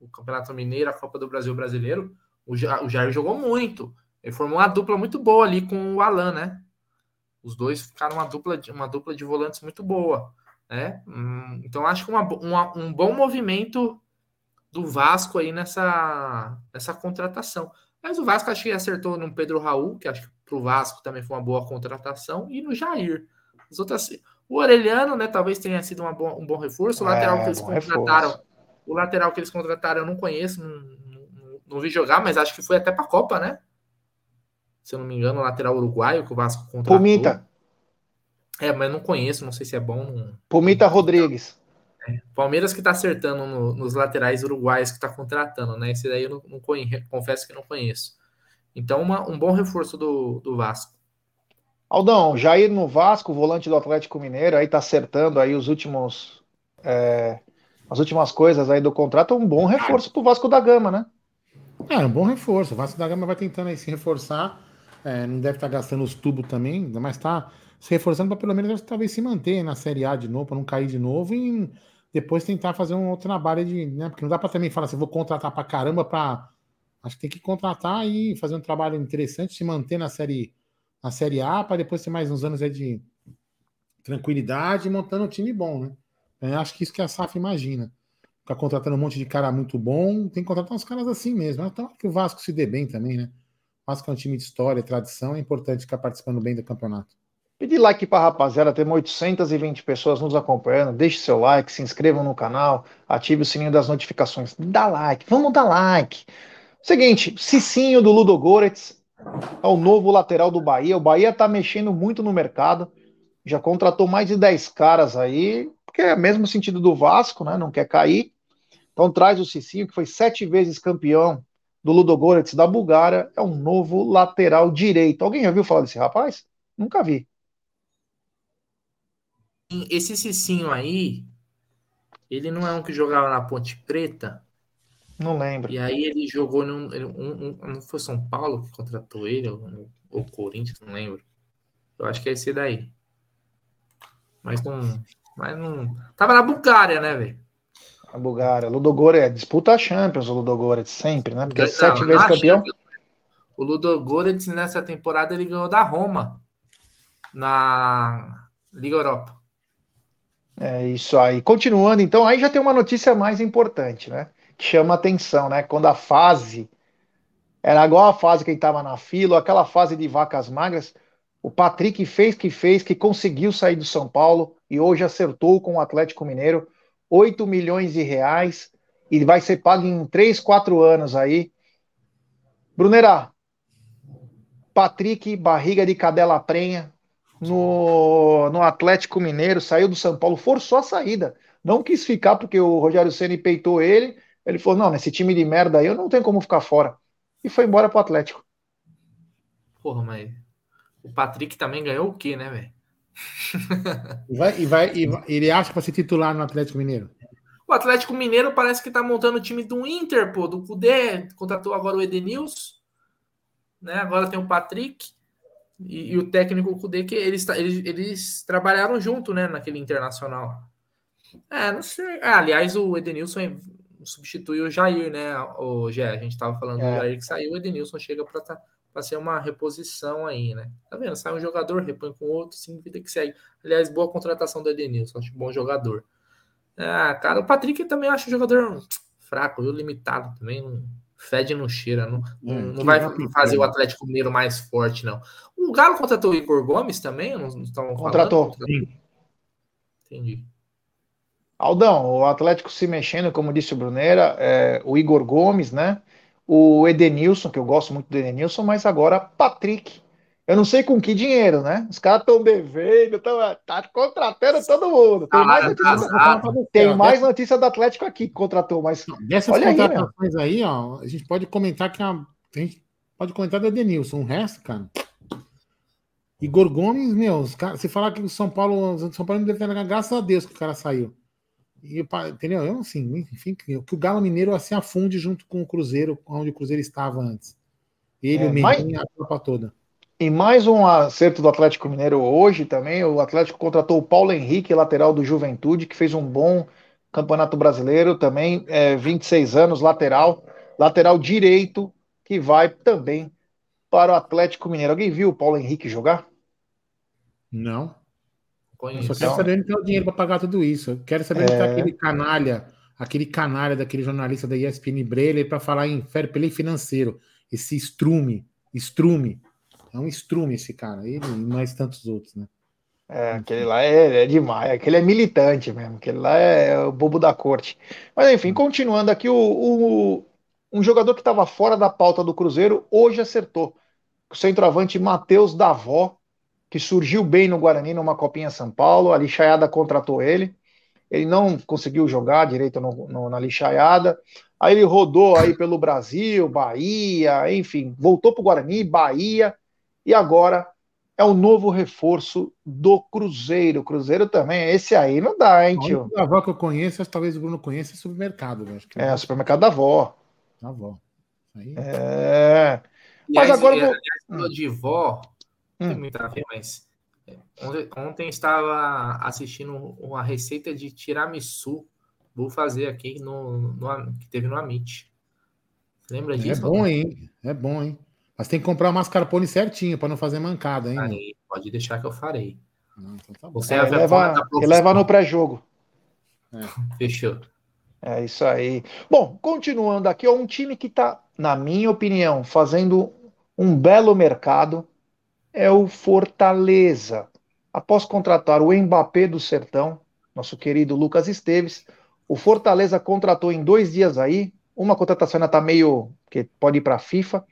Speaker 3: O Campeonato Mineiro, a Copa do Brasil Brasileiro. O Jair jogou muito. Ele formou uma dupla muito boa ali com o Alan, né? Os dois ficaram uma dupla de, uma dupla de volantes muito boa. Né? Hum, então, acho que uma, uma, um bom movimento do Vasco aí nessa, nessa contratação. Mas o Vasco acho que acertou no Pedro Raul, que acho que para o Vasco também foi uma boa contratação, e no Jair. As outras, o Orelhano, né, talvez tenha sido uma um bom reforço. O é, lateral que eles contrataram, reforço. o lateral que eles contrataram eu não conheço, não, não, não, vi jogar, mas acho que foi até para a Copa, né? se eu não me engano, o lateral uruguaio que o Vasco contratou.
Speaker 2: Pumita.
Speaker 3: É, mas não conheço, não sei se é bom. Não...
Speaker 2: Pumita Rodrigues.
Speaker 3: É. Palmeiras que está acertando no, nos laterais uruguaios que está contratando, né? Esse daí eu não, não conheço, confesso que não conheço. Então, uma, um bom reforço do, do Vasco.
Speaker 2: Aldão, Jair no Vasco, volante do Atlético Mineiro, aí tá acertando aí os últimos. É, as últimas coisas aí do contrato, um bom reforço pro Vasco da Gama, né?
Speaker 1: É, um bom reforço. O Vasco da Gama vai tentando aí se reforçar. É, não deve estar tá gastando os tubos também, mas tá se reforçando para pelo menos talvez se manter na Série A de novo, para não cair de novo e depois tentar fazer um outro trabalho de. Né, porque não dá para também falar assim, vou contratar para caramba para. Acho que tem que contratar e fazer um trabalho interessante, se manter na série, na série A, para depois ter mais uns anos aí de tranquilidade montando um time bom, né? Eu acho que isso que a SAF imagina. Ficar contratando um monte de cara muito bom, tem que contratar uns caras assim mesmo. Então que o Vasco se dê bem também, né? O Vasco é um time de história, tradição, é importante ficar participando bem do campeonato.
Speaker 2: Pedir like para a rapaziada, temos 820 pessoas nos acompanhando. Deixe seu like, se inscrevam no canal, ative o sininho das notificações. Dá like, vamos dar like. Seguinte, Cicinho do Ludo Goretz é o novo lateral do Bahia. O Bahia está mexendo muito no mercado. Já contratou mais de 10 caras aí, porque é o mesmo sentido do Vasco, né? Não quer cair. Então traz o Cicinho, que foi sete vezes campeão do Ludogorets da Bulgária, é um novo lateral direito. Alguém já viu falar desse rapaz? Nunca vi
Speaker 3: esse Cicinho aí, ele não é um que jogava na Ponte Preta?
Speaker 2: Não lembro.
Speaker 3: E aí ele jogou num. Um, um, não foi São Paulo que contratou ele, ou, ou Corinthians, não lembro. Eu acho que é esse daí. Mas não. Mas não. Tava na Bulgária, né, velho?
Speaker 2: A Bulgária. Ludogorets é disputa a Champions, o Ludogorets, sempre, né? Porque é sete vezes campeão. Champions,
Speaker 3: o Ludogorets nessa temporada ele ganhou da Roma na Liga Europa.
Speaker 2: É isso aí. Continuando, então, aí já tem uma notícia mais importante, né? Que chama atenção, né? Quando a fase era igual a fase que estava na fila, aquela fase de vacas magras, o Patrick fez que fez, que conseguiu sair do São Paulo e hoje acertou com o Atlético Mineiro 8 milhões de reais e vai ser pago em 3, 4 anos aí. Brunerá, Patrick, barriga de cadela prenha, no, no Atlético Mineiro, saiu do São Paulo, forçou a saída. Não quis ficar porque o Rogério Ceni peitou ele. Ele falou: não, nesse time de merda aí eu não tenho como ficar fora. E foi embora pro Atlético.
Speaker 3: Porra, mas o Patrick também ganhou o quê, né, velho? *laughs*
Speaker 1: e vai, e vai, e vai, ele acha para ser titular no Atlético Mineiro?
Speaker 3: O Atlético Mineiro parece que tá montando o time do Inter, pô, do Cudê, contratou agora o Edenilson, né? Agora tem o Patrick. E, e o técnico Kudê, que eles, eles, eles trabalharam junto, né, naquele internacional. É, não sei. Ah, aliás, o Edenilson substitui o Jair, né? O Gé, a gente tava falando é. do Jair que saiu, o Edenilson chega para tá, ser uma reposição aí, né? Tá vendo? Sai um jogador, repõe com outro, sim, vida que segue. Aliás, boa contratação do Edenilson, acho bom jogador. Ah, cara, o Patrick também acho um jogador fraco, viu? Limitado também, não fede não cheira, não, não, hum, não vai fazer o Atlético Mineiro mais forte, não. O Galo contratou o Igor Gomes também? Não, não
Speaker 2: estão Contratou.
Speaker 3: Entendi.
Speaker 2: Aldão, o Atlético se mexendo, como disse o Brunera, é, o Igor Gomes, né? O Edenilson, que eu gosto muito do Edenilson, mas agora Patrick. Eu não sei com que dinheiro, né? Os caras estão devendo, tão, tá contratando todo mundo. Tem, ah, mais, notícia, tá tem mais notícia do Atlético aqui que contratou, mas.
Speaker 1: Dessas olha contratações aí, aí, ó, a gente pode comentar que a, a gente pode comentar do Edenilson. O resto, cara. Igor Gomes, meu, os cara, se falar que o São Paulo, o São Paulo não deve ter graças a Deus que o cara saiu. E, entendeu? Eu, assim, enfim, que o Galo Mineiro assim afunde junto com o Cruzeiro, onde o Cruzeiro estava antes. Ele, é, o Menino a tropa toda.
Speaker 2: E mais um acerto do Atlético Mineiro hoje também. O Atlético contratou o Paulo Henrique, lateral do Juventude, que fez um bom campeonato brasileiro também, é, 26 anos, lateral, lateral direito, que vai também para o Atlético Mineiro. Alguém viu o Paulo Henrique jogar?
Speaker 1: Não. Conheço. Eu só quero saber onde tem o dinheiro para pagar tudo isso. Eu quero saber onde está é. aquele canalha, aquele canalha daquele jornalista da ESPN Breler para falar em fair play financeiro. Esse estrume, estrume. É um estrume esse cara, ele e mais tantos outros, né?
Speaker 2: É, aquele lá é, é, demais, aquele é militante mesmo, aquele lá é o bobo da corte. Mas enfim, continuando aqui, o, o um jogador que estava fora da pauta do Cruzeiro hoje acertou o centroavante Matheus Davó, que surgiu bem no Guarani numa Copinha São Paulo, a Lixaiada contratou ele, ele não conseguiu jogar direito no, no, na Lixaiada, aí ele rodou aí pelo Brasil, Bahia, enfim, voltou para o Guarani, Bahia, e agora é o novo reforço do Cruzeiro. Cruzeiro também, esse aí não dá, hein, tio?
Speaker 1: A avó que eu conheço, talvez o Bruno conheça, é supermercado.
Speaker 2: Acho que é, supermercado da avó.
Speaker 1: Da avó.
Speaker 2: Aí... É.
Speaker 3: Mas agora. Vou... Hum. de vó, não tem hum. muito a ver, mas. É, ontem, ontem estava assistindo uma receita de tiramisu. Vou fazer aqui no, no que teve no Amit. Lembra é disso?
Speaker 1: É bom, hein? É bom, hein? Mas tem que comprar o mascarpone certinho para não fazer mancada, hein?
Speaker 3: Aí, pode deixar que eu farei.
Speaker 2: Ah, então tá Você é, leva, leva no pré-jogo.
Speaker 3: É. *laughs* Fechou.
Speaker 2: É isso aí. Bom, continuando aqui, ó, um time que está, na minha opinião, fazendo um belo mercado é o Fortaleza. Após contratar o Mbappé do Sertão, nosso querido Lucas Esteves, o Fortaleza contratou em dois dias aí, uma contratação ainda está meio que pode ir para a FIFA,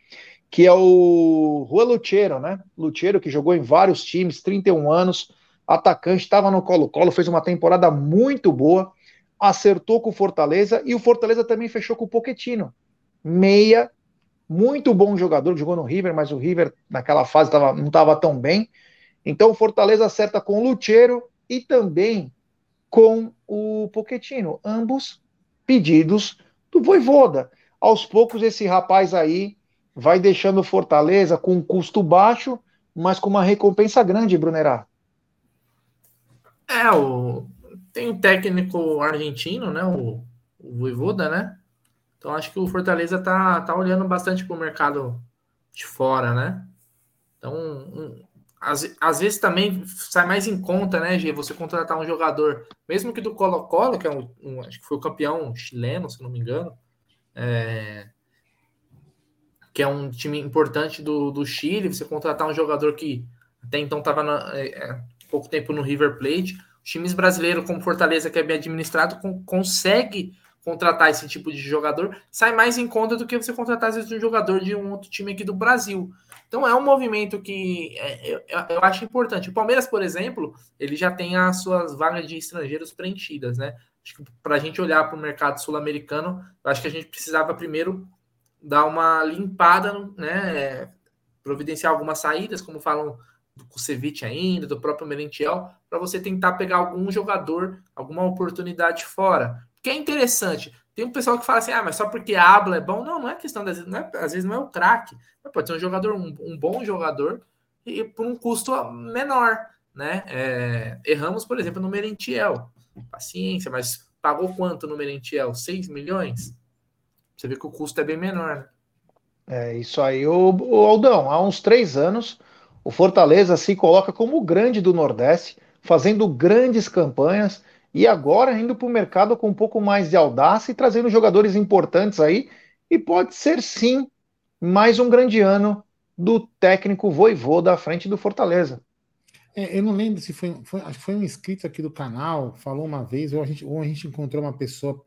Speaker 2: que é o Juan Luchero, né? Luchero que jogou em vários times, 31 anos, atacante, estava no Colo-Colo, fez uma temporada muito boa, acertou com o Fortaleza e o Fortaleza também fechou com o Poquetino. Meia, muito bom jogador, jogou no River, mas o River naquela fase tava, não estava tão bem. Então o Fortaleza acerta com o Luchero e também com o Poquetino, ambos pedidos do Voivoda. Aos poucos esse rapaz aí vai deixando Fortaleza com um custo baixo, mas com uma recompensa grande, Brunerá.
Speaker 3: É, o... tem um técnico argentino, né? O, o Voivoda, né? Então acho que o Fortaleza tá, tá olhando bastante para o mercado de fora, né? Então, um, às, às vezes também sai mais em conta, né, Gê, você contratar um jogador, mesmo que do Colo-Colo, que é um, um, acho que foi o campeão chileno, se não me engano, é, que é um time importante do, do Chile, você contratar um jogador que até então estava é, é, pouco tempo no River Plate, os times brasileiros, como Fortaleza, que é bem administrado, com, consegue contratar esse tipo de jogador, sai mais em conta do que você contratar às vezes um jogador de um outro time aqui do Brasil. Então é um movimento que é, eu, acho importante. O Palmeiras, por exemplo, ele já tem as suas vagas de estrangeiros preenchidas, né? Acho que para a gente olhar para o mercado sul-americano, acho que a gente precisava primeiro dar uma limpada, né? Providenciar algumas saídas, como falam do Kusevich ainda, do próprio Merentiel, para você tentar pegar algum jogador, alguma oportunidade fora. Que é interessante. Tem um pessoal que fala assim, ah, mas só porque habla é bom. Não, não é questão, das, não é, às vezes não é o craque. Pode ser um jogador, um, um, bom jogador, e por um custo menor, né? É, erramos, por exemplo, no Merentiel. Paciência, mas pagou quanto no Merentiel? 6 milhões? Você vê que o custo é bem menor. Né?
Speaker 2: É isso aí. O, o Aldão, há uns três anos, o Fortaleza se coloca como o grande do Nordeste, fazendo grandes campanhas e agora indo para o mercado com um pouco mais de audácia e trazendo jogadores importantes aí. E pode ser sim mais um grande ano do técnico Voivô da frente do Fortaleza.
Speaker 1: É, eu não lembro se foi, foi, acho que foi um inscrito aqui do canal, falou uma vez, ou a gente, ou a gente encontrou uma pessoa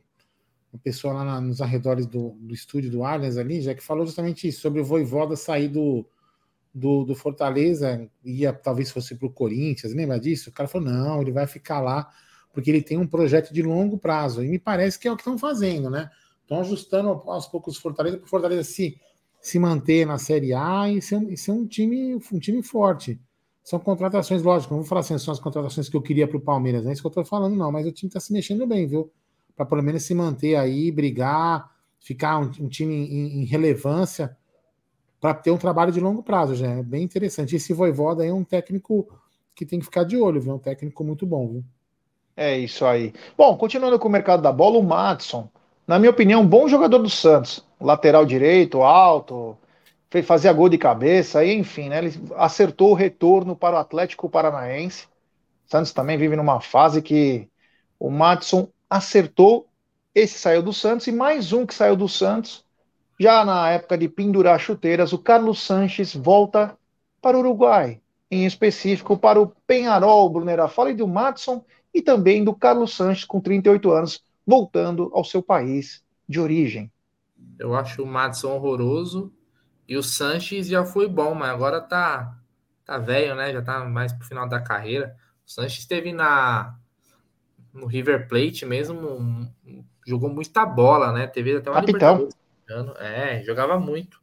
Speaker 1: uma pessoa lá na, nos arredores do, do estúdio do Allianz ali, já que falou justamente isso, sobre o Voivoda sair do, do, do Fortaleza, ia talvez fosse para o Corinthians, lembra disso? O cara falou, não, ele vai ficar lá, porque ele tem um projeto de longo prazo, e me parece que é o que estão fazendo, né? Estão ajustando aos poucos Fortaleza, para Fortaleza se, se manter na Série A e ser, e ser um, time, um time forte. São contratações, lógico, não vou falar assim, são as contratações que eu queria para o Palmeiras, não é isso que eu estou falando, não, mas o time está se mexendo bem, viu? para pelo menos se manter aí, brigar, ficar um, um time em, em relevância para ter um trabalho de longo prazo, já é bem interessante. Esse Voivoda aí é um técnico que tem que ficar de olho, viu? É um técnico muito bom, viu?
Speaker 2: É isso aí. Bom, continuando com o mercado da bola, o Matson, na minha opinião, um bom jogador do Santos. Lateral direito, alto, fazia gol de cabeça, enfim, né? Ele acertou o retorno para o Atlético Paranaense. Santos também vive numa fase que o Matson acertou. Esse saiu do Santos e mais um que saiu do Santos. Já na época de pendurar chuteiras, o Carlos Sanches volta para o Uruguai, em específico para o Penharol, Brunera. Fale do Matson e também do Carlos Sanches, com 38 anos, voltando ao seu país de origem.
Speaker 3: Eu acho o Matson horroroso E o Sanches já foi bom, mas agora tá, tá velho, né? Já tá mais pro final da carreira. O Sanches esteve na, no River Plate mesmo, jogou muita bola, né? Teve até uma
Speaker 2: Capitão.
Speaker 3: É, jogava muito.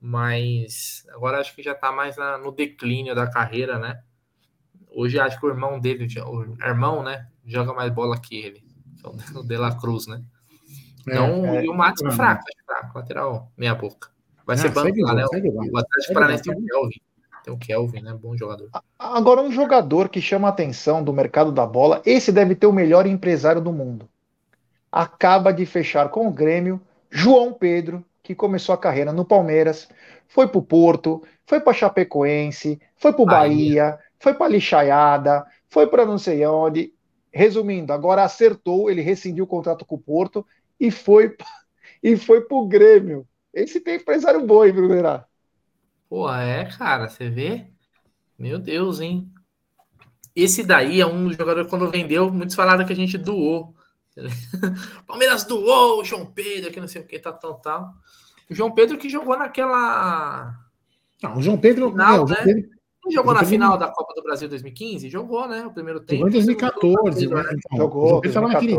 Speaker 3: Mas agora acho que já tá mais na, no declínio da carreira, né? Hoje acho que o irmão dele, o irmão, né? Joga mais bola que ele. *laughs* O De La Cruz, né? Então, é, é, e o Matos é fraco, é fraco, lateral, meia boca. Vai ser banco lá, né? O Atlético Paranaense tem o Kelvin. Tem o Kelvin, né? Bom jogador.
Speaker 2: Agora, um jogador que chama a atenção do mercado da bola, esse deve ter o melhor empresário do mundo. Acaba de fechar com o Grêmio, João Pedro, que começou a carreira no Palmeiras, foi para o Porto, foi para Chapecoense, foi para o Bahia, foi para Lixaiada, foi para não sei onde. Resumindo, agora acertou, ele rescindiu o contrato com o Porto e foi *laughs* e foi para o Grêmio. Esse tem empresário bom, hein, Brunerá?
Speaker 3: Pô, é, cara, você vê? Meu Deus, hein? Esse daí é um jogador que quando vendeu, muitos falaram que a gente doou. *laughs* Palmeiras doou o João Pedro, que não sei o que, tal, tal, tal. O João Pedro que jogou naquela.
Speaker 1: Não, o João Pedro.
Speaker 3: Final, não, né? Pedro... Não jogou na final da Copa do Brasil 2015? Jogou, né? O primeiro tempo. Jogou
Speaker 1: em 2014. Né? Então, jogou. Estava naquele,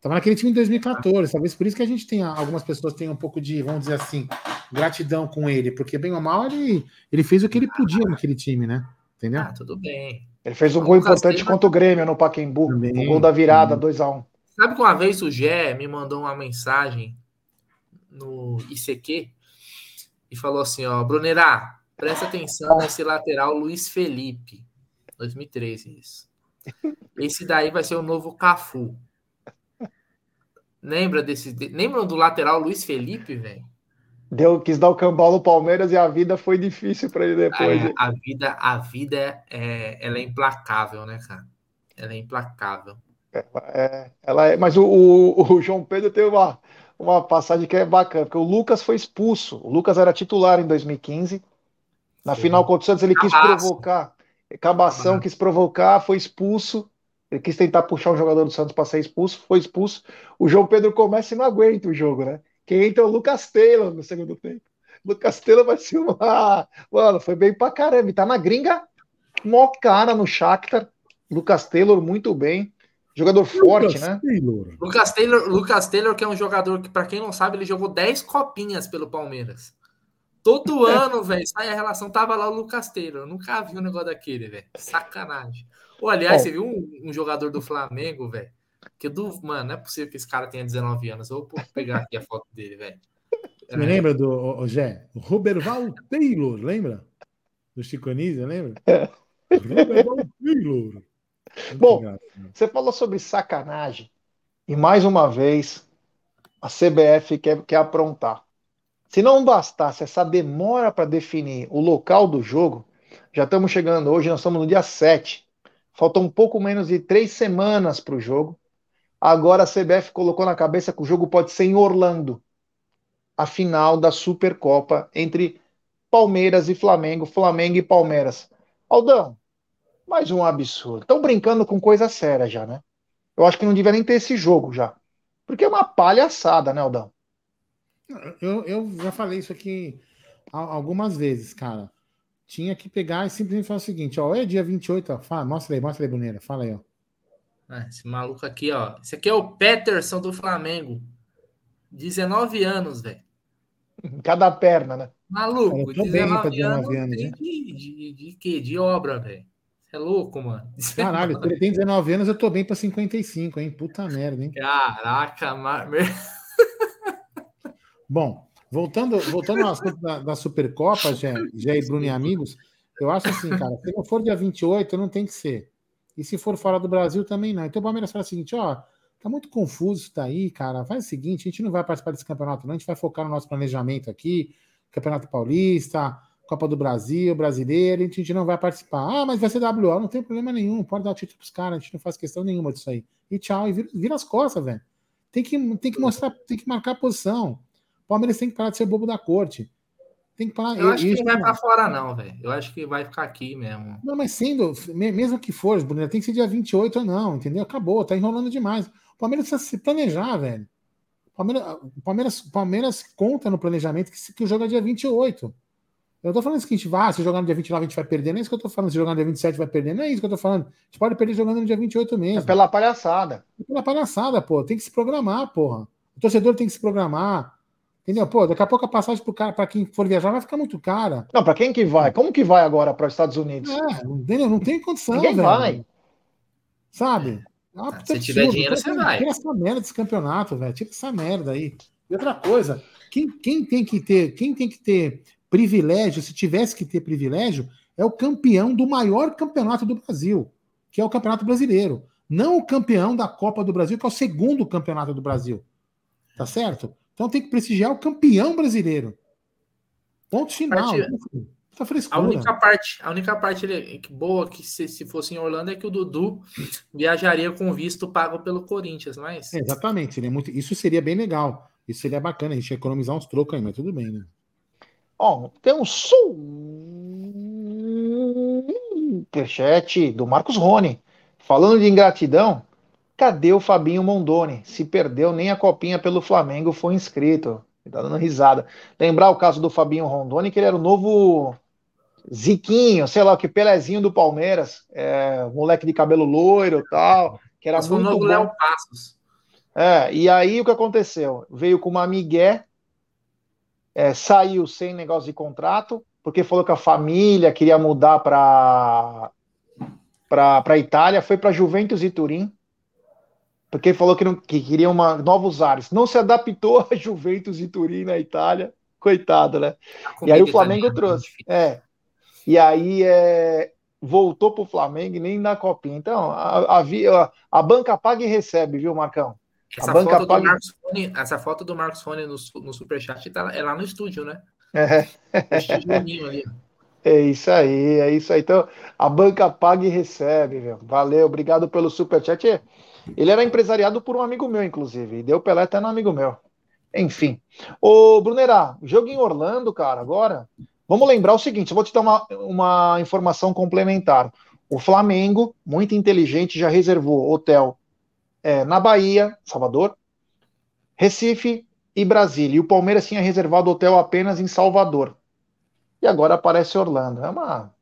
Speaker 1: tava naquele time em 2014. Talvez por isso que a gente tenha. Algumas pessoas tenham um pouco de, vamos dizer assim, gratidão com ele. Porque, bem ou mal, ele, ele fez o que ele podia naquele time, né? Entendeu? Ah,
Speaker 3: tudo bem.
Speaker 2: Ele fez um gol importante contra o Grêmio no Paquembu. Também, o gol da virada, 2x1. Um.
Speaker 3: Sabe que uma vez o Gé me mandou uma mensagem no ICQ e falou assim: ó, Brunerá, presta atenção nesse lateral Luiz Felipe. 2013, isso. Esse daí vai ser o novo Cafu. Lembra desse. Lembra do lateral Luiz Felipe, velho?
Speaker 2: Deu, quis dar o cambal no Palmeiras e a vida foi difícil para ele depois.
Speaker 3: É, a vida, a vida é, ela é implacável, né, cara? Ela é implacável.
Speaker 2: É, é, ela é, mas o, o, o, João Pedro teve uma, uma passagem que é bacana, porque o Lucas foi expulso. O Lucas era titular em 2015. Na Sim. final contra o Santos, ele quis provocar. Cabação quis provocar, foi expulso. Ele quis tentar puxar um jogador do Santos para ser expulso, foi expulso. O João Pedro começa e não aguenta o jogo, né? Quem entra é o Lucas Taylor no segundo tempo. Lucas Taylor vai ser uma. Mano, foi bem pra caramba. E tá na gringa, mó cara no Shakhtar. Lucas Taylor, muito bem. Jogador forte, Lucas né?
Speaker 3: Taylor. Lucas Taylor, Lucas Taylor, que é um jogador que, para quem não sabe, ele jogou 10 copinhas pelo Palmeiras. Todo é. ano, velho, sai a relação, tava lá o Lucas Taylor. Eu nunca vi um negócio daquele, velho. Sacanagem. Ou, aliás, você viu um, um, jogador do Flamengo, velho? Que do. Mano, não é possível que esse cara tenha 19 anos. Eu vou pegar aqui a foto dele, velho.
Speaker 1: Você me lembra do o, o Zé? O Roberval Taylor, lembra? Do Chico Anísio, lembra? É.
Speaker 2: Roberval Taylor. Bom, você falou sobre sacanagem e mais uma vez a CBF quer, quer aprontar. Se não bastasse essa demora para definir o local do jogo, já estamos chegando hoje, nós estamos no dia 7. Faltam um pouco menos de três semanas para o jogo. Agora a CBF colocou na cabeça que o jogo pode ser em Orlando a final da Supercopa entre Palmeiras e Flamengo, Flamengo e Palmeiras. Aldão, mais um absurdo. Estão brincando com coisa séria já, né? Eu acho que não devia nem ter esse jogo já. Porque é uma palhaçada, né, Aldão?
Speaker 1: Eu, eu já falei isso aqui algumas vezes, cara. Tinha que pegar e simplesmente falar o seguinte: ó, é dia 28, ó. Fala, mostra aí, mostra aí, Bruneira. Fala aí, ó.
Speaker 3: Ah, esse maluco aqui, ó. Esse aqui é o Peterson do Flamengo. 19 anos, velho. *laughs*
Speaker 2: Cada perna, né?
Speaker 3: Maluco, 19, 19 anos, anos de, de, de, quê? De obra, velho. É louco, mano. *laughs*
Speaker 1: Caralho, ele tem 19 anos, eu tô bem pra 55, hein? Puta merda, hein?
Speaker 3: Caraca, mar... *laughs*
Speaker 1: Bom, voltando, voltando ao assunto da, da Supercopa, já e Bruno e amigos, eu acho assim, cara, se não for dia 28, não tem que ser. E se for fora do Brasil, também não. Então o Palmeiras fala o seguinte, ó, tá muito confuso isso daí, cara. Faz o seguinte, a gente não vai participar desse campeonato, não. A gente vai focar no nosso planejamento aqui, Campeonato Paulista, Copa do Brasil, brasileiro, a gente não vai participar. Ah, mas vai ser WO, não tem problema nenhum, pode dar título pros caras, a gente não faz questão nenhuma disso aí. E tchau, e vira, vira as costas, velho. Tem que, tem que mostrar, tem que marcar a posição. O Palmeiras tem que parar de ser bobo da corte. Tem que parar.
Speaker 3: Eu acho que não vai para fora, não, velho. Eu acho que vai ficar aqui mesmo.
Speaker 1: Não, mas sendo, mesmo que for, Bruno, tem que ser dia 28 ou não, entendeu? Acabou, tá enrolando demais. O Palmeiras precisa se planejar, velho. O Palmeiras, Palmeiras, Palmeiras conta no planejamento que, que o jogo é dia 28. Eu não tô falando o seguinte, vá, se jogar no dia 29 a gente vai perder, não é isso que eu tô falando. Se jogar no dia 27 vai perder, não é isso que eu tô falando. A gente pode perder jogando no dia 28 mesmo. É
Speaker 2: pela palhaçada.
Speaker 1: É pela palhaçada, pô. Tem que se programar, porra. O torcedor tem que se programar. Entendeu? Pô, daqui a pouco a passagem pro cara, para quem for viajar, vai ficar muito cara.
Speaker 2: Não, para quem que vai? Como que vai agora para os Estados Unidos?
Speaker 1: É, entendeu? Não tem condição.
Speaker 2: Ninguém velho. vai.
Speaker 1: Sabe?
Speaker 3: Ah, se tiver dinheiro, você vai.
Speaker 1: Tira essa merda desse campeonato, velho. Tira essa merda aí. E outra coisa, quem, quem tem que ter, quem tem que ter privilégio, se tivesse que ter privilégio, é o campeão do maior campeonato do Brasil, que é o Campeonato Brasileiro. Não o campeão da Copa do Brasil, que é o segundo campeonato do Brasil. Tá certo? Então tem que prestigiar o campeão brasileiro. Ponto final.
Speaker 3: Tá a única parte, a única parte boa que se, se fosse em Orlando é que o Dudu viajaria com visto pago pelo Corinthians, mas
Speaker 1: exatamente, seria muito, isso seria bem legal, isso seria bacana, a gente ia economizar uns trocos aí, mas tudo bem, né?
Speaker 2: Ó, tem um superchat do Marcos Rony. Falando de ingratidão, cadê o Fabinho Mondoni? Se perdeu, nem a copinha pelo Flamengo foi inscrito. Tá dando risada. Lembrar o caso do Fabinho Rondoni, que ele era o novo Ziquinho, sei lá, que Pelezinho do Palmeiras, é, moleque de cabelo loiro e tal, que era Mas muito bom. Léo Passos. É, e aí o que aconteceu? Veio com uma migué é, saiu sem negócio de contrato, porque falou que a família queria mudar para para Itália, foi para Juventus e Turim, porque falou que, não, que queria uma, novos ares. Não se adaptou *laughs* a Juventus e Turim na Itália, coitado, né? E aí o Flamengo trouxe. É. E aí é, voltou para o Flamengo e nem na copinha. Então, a, a, a banca paga e recebe, viu, Marcão?
Speaker 3: Essa foto, paga... Marcos Fone, essa foto do Marcos Fone no, no Superchat tá, é lá no estúdio, né? É.
Speaker 2: É isso aí, é isso aí. Então, a banca paga e recebe, viu? Valeu, obrigado pelo superchat. Ele era empresariado por um amigo meu, inclusive, e deu Pelé até no amigo meu. Enfim. Ô, Brunerá, jogo em Orlando, cara, agora. Vamos lembrar o seguinte: eu vou te dar uma, uma informação complementar. O Flamengo, muito inteligente, já reservou hotel é, na Bahia, Salvador, Recife e Brasília. E o Palmeiras tinha reservado hotel apenas em Salvador. E agora aparece Orlando. É uma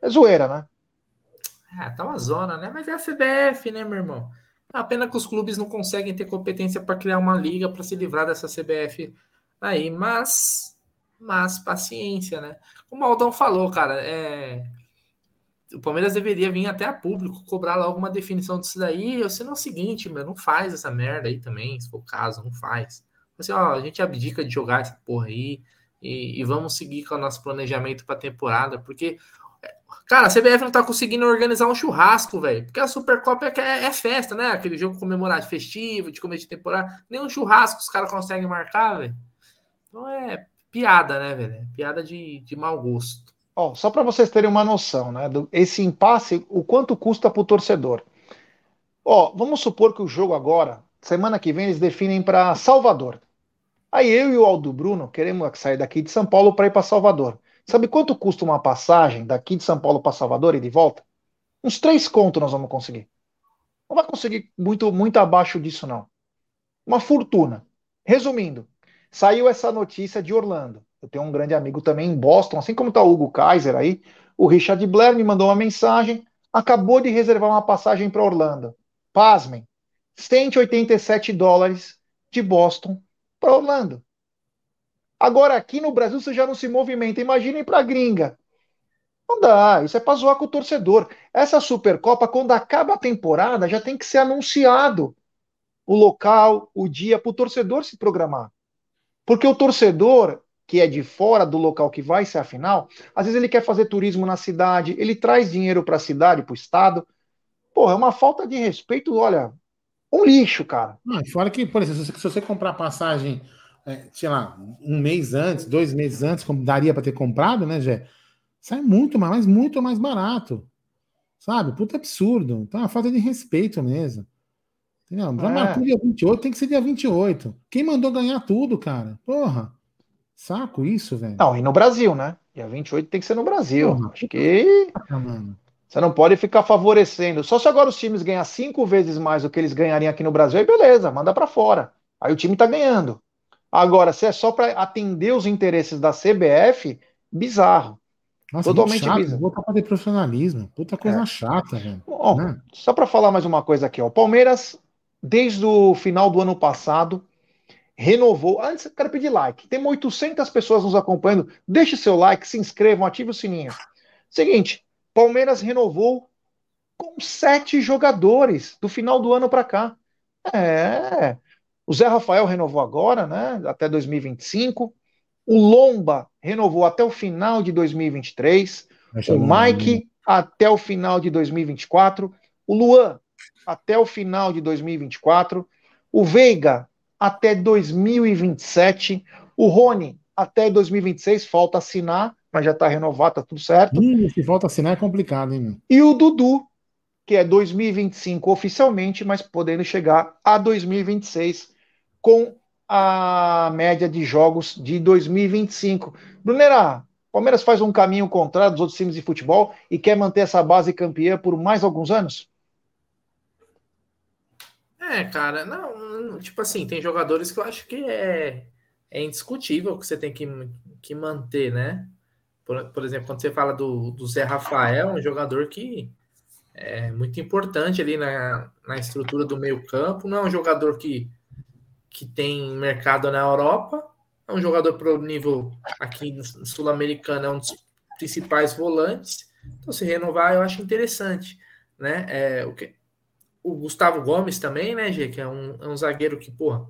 Speaker 2: é zoeira, né?
Speaker 3: É, tá uma zona, né? Mas é a CBF, né, meu irmão? A pena que os clubes não conseguem ter competência para criar uma liga para se livrar dessa CBF aí, mas mas paciência, né? Como o Aldão falou, cara, é o Palmeiras deveria vir até a público cobrar logo uma definição disso daí. Ou sendo o seguinte, meu, não faz essa merda aí também, se for o caso, não faz. Assim, ó, a gente abdica de jogar essa porra aí e, e vamos seguir com o nosso planejamento para temporada, porque Cara, a CBF não tá conseguindo organizar um churrasco, velho. Porque a Supercopa é, é, festa, né? Aquele jogo comemorado festivo, de começo de temporada. Nem um churrasco os caras conseguem marcar, velho. Então é piada, né, velho? Piada de, de mau gosto.
Speaker 2: Ó, só para vocês terem uma noção, né? Do, esse impasse, o quanto custa para o torcedor. Ó, vamos supor que o jogo agora, semana que vem, eles definem para Salvador. Aí eu e o Aldo Bruno queremos sair daqui de São Paulo para ir para Salvador. Sabe quanto custa uma passagem daqui de São Paulo para Salvador e de volta? Uns três contos nós vamos conseguir. Não vai conseguir muito, muito abaixo disso, não. Uma fortuna. Resumindo, saiu essa notícia de Orlando. Eu tenho um grande amigo também em Boston, assim como está o Hugo Kaiser aí. O Richard Blair me mandou uma mensagem, acabou de reservar uma passagem para Orlando. Pasmem, 187 dólares de Boston para Orlando. Agora aqui no Brasil você já não se movimenta. Imaginem para gringa. Não dá, isso é para zoar com o torcedor. Essa Supercopa, quando acaba a temporada, já tem que ser anunciado o local, o dia, para o torcedor se programar. Porque o torcedor, que é de fora do local que vai ser a final, às vezes ele quer fazer turismo na cidade, ele traz dinheiro para a cidade, para o estado. Porra, é uma falta de respeito, olha, um lixo, cara.
Speaker 1: Não, fora que, por exemplo, se você comprar passagem, é, sei lá, um mês antes, dois meses antes, como daria para ter comprado, né, Jé? Sai muito mais, muito mais barato. Sabe? Puta absurdo. Então é uma falta de respeito mesmo. Entendeu? Pra é. marcar dia 28, tem que ser dia 28. Quem mandou ganhar tudo, cara? Porra. Saco isso, velho.
Speaker 2: Não, e no Brasil, né? Dia 28 tem que ser no Brasil. Acho que. Você não pode ficar favorecendo. Só se agora os times ganhar cinco vezes mais do que eles ganhariam aqui no Brasil, aí beleza, manda para fora. Aí o time tá ganhando. Agora, se é só para atender os interesses da CBF, bizarro.
Speaker 1: Nossa, Totalmente chato, bizarro. Voltar para profissionalismo. Puta coisa é. chata, velho.
Speaker 2: Bom, né? Só para falar mais uma coisa aqui, ó. O Palmeiras, desde o final do ano passado, renovou. Antes, quero pedir like. Tem 800 pessoas nos acompanhando. Deixe seu like, se inscrevam, ative o sininho. Seguinte, Palmeiras renovou com sete jogadores do final do ano para cá. É. O Zé Rafael renovou agora, né? Até 2025. O Lomba renovou até o final de 2023. O Mike até o final de 2024. O Luan até o final de 2024. O Veiga até 2027. O Rony até 2026. Falta assinar, mas já está renovado, tá tudo certo.
Speaker 1: Hum, se falta assinar é complicado, hein?
Speaker 2: E o Dudu, que é 2025 oficialmente, mas podendo chegar a 2026 com a média de jogos de 2025. Brunera, Palmeiras faz um caminho contrário dos outros times de futebol e quer manter essa base campeã por mais alguns anos?
Speaker 3: É, cara, não, tipo assim, tem jogadores que eu acho que é, é indiscutível que você tem que, que manter, né? Por, por exemplo, quando você fala do, do Zé Rafael, um jogador que é muito importante ali na, na estrutura do meio campo, não é um jogador que que tem mercado na Europa, é um jogador para o nível aqui sul-americano, é um dos principais volantes. Então, se renovar, eu acho interessante. Né? É, o, que, o Gustavo Gomes também, né, Gê, que é um, é um zagueiro que, porra,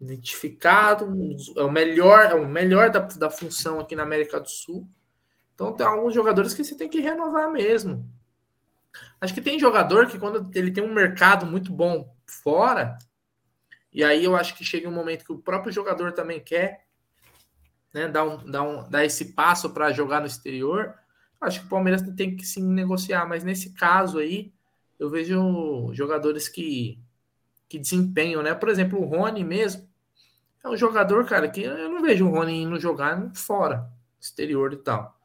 Speaker 3: identificado, é o melhor, é o melhor da, da função aqui na América do Sul. Então tem alguns jogadores que você tem que renovar mesmo. Acho que tem jogador que quando ele tem um mercado muito bom fora, e aí eu acho que chega um momento que o próprio jogador também quer né, dar, um, dar, um, dar esse passo para jogar no exterior. Acho que o Palmeiras tem que sim negociar, mas nesse caso aí, eu vejo jogadores que, que desempenham, né? Por exemplo, o Rony mesmo. É um jogador, cara, que eu não vejo o Rony indo jogar fora, exterior e tal.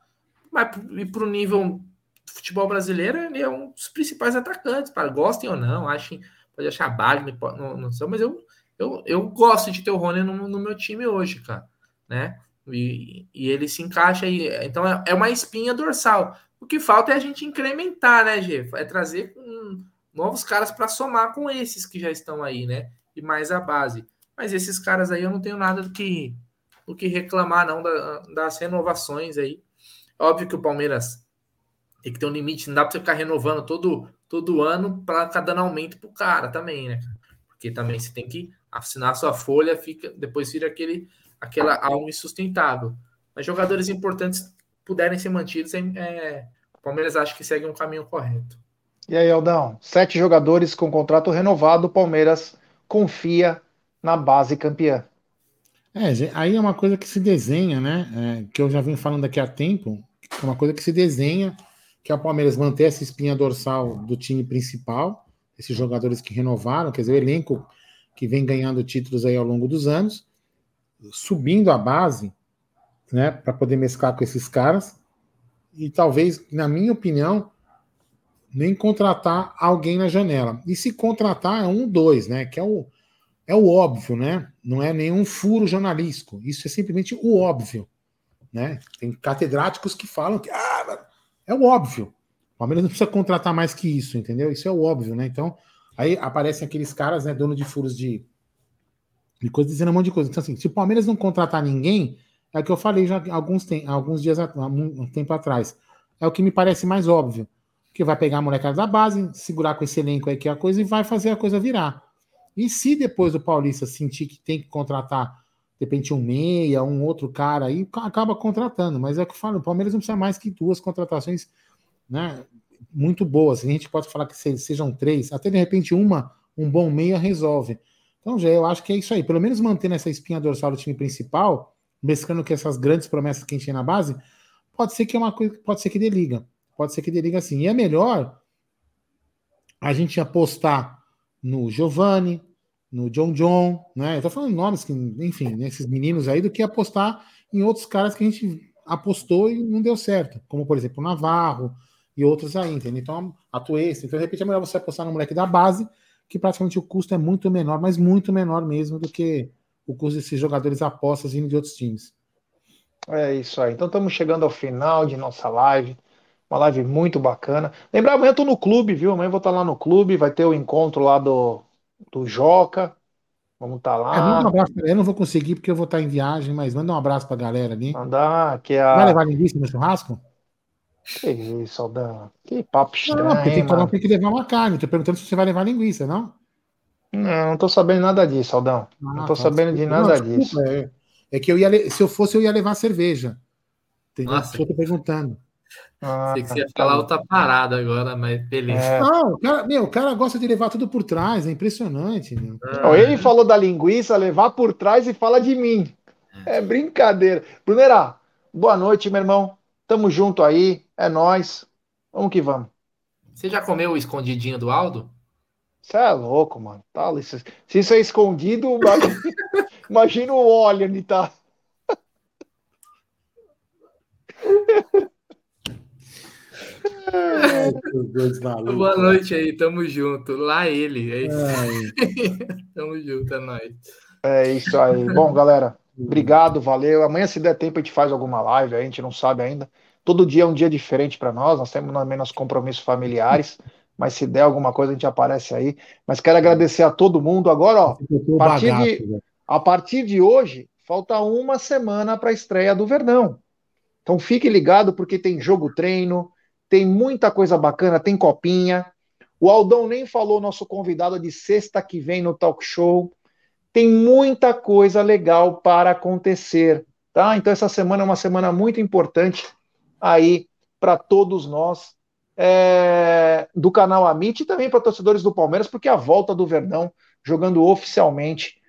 Speaker 3: Mas e pro nível do futebol brasileiro, ele é um dos principais atacantes, para gostem ou não, achem, pode achar bagno, não, não sei, mas eu eu, eu gosto de ter o Rony no, no meu time hoje, cara, né? E, e, ele se encaixa aí. Então é, é, uma espinha dorsal. O que falta é a gente incrementar, né, Gê? É trazer um, novos caras para somar com esses que já estão aí, né? E mais a base. Mas esses caras aí eu não tenho nada do que, do que reclamar, não, da, das renovações aí. Óbvio que o Palmeiras tem que ter um limite, não dá para você ficar renovando todo, todo ano para ficar dando aumento pro cara também, né? Porque também você tem que assinar sua folha, fica depois vira aquele aquela alma insustentável. Mas jogadores importantes puderem ser mantidos, é, é, o Palmeiras acha que segue um caminho correto.
Speaker 2: E aí, Aldão, sete jogadores com contrato renovado, o Palmeiras confia na base campeã.
Speaker 1: É, aí é uma coisa que se desenha, né? É, que eu já venho falando aqui há tempo, é uma coisa que se desenha, que é o Palmeiras manter essa espinha dorsal do time principal, esses jogadores que renovaram, quer dizer, o elenco que vem ganhando títulos aí ao longo dos anos, subindo a base, né, para poder mesclar com esses caras, e talvez, na minha opinião, nem contratar alguém na janela. E se contratar é um, dois, né, que é o, é o óbvio, né, não é nenhum furo jornalístico, isso é simplesmente o óbvio, né, tem catedráticos que falam que ah, é o óbvio, o Palmeiras não precisa contratar mais que isso, entendeu? Isso é o óbvio, né, então Aí aparecem aqueles caras, né, dono de furos de, de coisas, dizendo um monte de coisa. Então, assim, se o Palmeiras não contratar ninguém, é o que eu falei já alguns, tem, alguns dias, um tempo atrás. É o que me parece mais óbvio. Que vai pegar a molecada da base, segurar com esse elenco aí que é a coisa e vai fazer a coisa virar. E se depois do Paulista sentir que tem que contratar, de repente, um meia, um outro cara aí, acaba contratando. Mas é o que eu falo, o Palmeiras não precisa mais que duas contratações, né? Muito boas. A gente pode falar que sejam três, até de repente uma, um bom meia resolve. Então, já eu acho que é isso aí. Pelo menos mantendo essa espinha dorsal do time principal, mesclando com essas grandes promessas que a gente tem na base, pode ser que é uma coisa, pode ser que dê liga. Pode ser que dê liga sim. E é melhor a gente apostar no Giovanni, no John John, né? Eu tô falando nomes que, enfim, nesses meninos aí, do que apostar em outros caras que a gente apostou e não deu certo, como por exemplo o Navarro, e outros aí, entendeu? Então, a Twist, então de repente é melhor você apostar no moleque da base, que praticamente o custo é muito menor, mas muito menor mesmo do que o custo desses jogadores apostas indo de outros times.
Speaker 2: É isso aí. Então estamos chegando ao final de nossa live. Uma live muito bacana. Lembrar, amanhã eu tô no clube, viu? Amanhã eu vou estar lá no clube, vai ter o encontro lá do, do Joca. Vamos estar lá. É,
Speaker 1: manda um abraço Eu não vou conseguir porque eu vou estar em viagem, mas manda um abraço pra galera ali.
Speaker 2: Mandar, que é a...
Speaker 1: Vai levar linguiça no churrasco?
Speaker 2: Que isso, Aldão. Que papo estranho.
Speaker 1: Não, porque tem, tem que levar uma carne. Tô perguntando se você vai levar linguiça, não?
Speaker 2: Não, não tô sabendo nada disso, Aldão. Ah, não tô tá, sabendo desculpa. de nada não, disso.
Speaker 1: É, é, que eu ia, se eu fosse, eu ia levar cerveja. Entendeu? Nossa. Eu tô perguntando.
Speaker 3: Ah, Sei que você ia falar outra parada agora, mas beleza.
Speaker 1: É. Não, o cara, meu, o cara gosta de levar tudo por trás, é impressionante. Meu.
Speaker 2: Ah. Ele falou da linguiça, levar por trás e fala de mim. É brincadeira. Brunera, boa noite, meu irmão. Tamo junto aí, é nós. Vamos que vamos.
Speaker 3: Você já comeu o escondidinho do Aldo?
Speaker 2: Você é louco, mano. Tá, se isso é escondido, *laughs* imagina o óleo onde tá.
Speaker 3: Boa noite aí, tamo junto. Lá ele. É isso. *laughs* tamo junto, é nóis.
Speaker 2: É isso aí. Bom, galera, obrigado, valeu. Amanhã, se der tempo, a gente faz alguma live, a gente não sabe ainda. Todo dia é um dia diferente para nós, nós temos também nossos compromissos familiares, *laughs* mas se der alguma coisa, a gente aparece aí. Mas quero agradecer a todo mundo. Agora, ó, a partir, de, a partir de hoje, falta uma semana para a estreia do Verdão. Então fique ligado, porque tem jogo treino, tem muita coisa bacana, tem copinha. O Aldão nem falou nosso convidado de sexta que vem no talk show. Tem muita coisa legal para acontecer, tá? Então essa semana é uma semana muito importante aí para todos nós é, do canal Amit e também para torcedores do Palmeiras, porque a volta do Verdão jogando oficialmente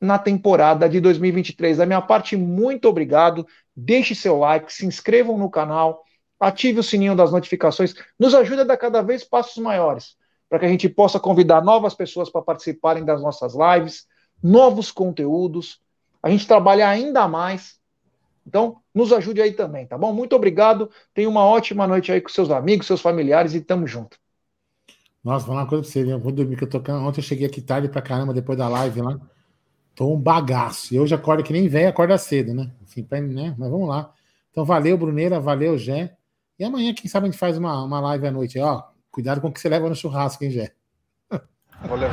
Speaker 2: na temporada de 2023. Da minha parte, muito obrigado. Deixe seu like, se inscrevam no canal ative o sininho das notificações, nos ajuda a dar cada vez passos maiores, para que a gente possa convidar novas pessoas para participarem das nossas lives, novos conteúdos, a gente trabalhar ainda mais. Então, nos ajude aí também, tá bom? Muito obrigado. Tenha uma ótima noite aí com seus amigos, seus familiares e tamo junto.
Speaker 1: Nossa, vou falar uma coisa pra você, eu vou dormir que eu tô Ontem eu cheguei aqui tarde pra caramba depois da live lá. Tô um bagaço. E hoje acordo que nem velho, acorda cedo, né? Enfim, né? Mas vamos lá. Então, valeu, Bruneira, valeu, Gé. E amanhã, quem sabe, a gente faz uma, uma live à noite. Ó, cuidado com o que você leva no churrasco, hein, Gé? Valeu.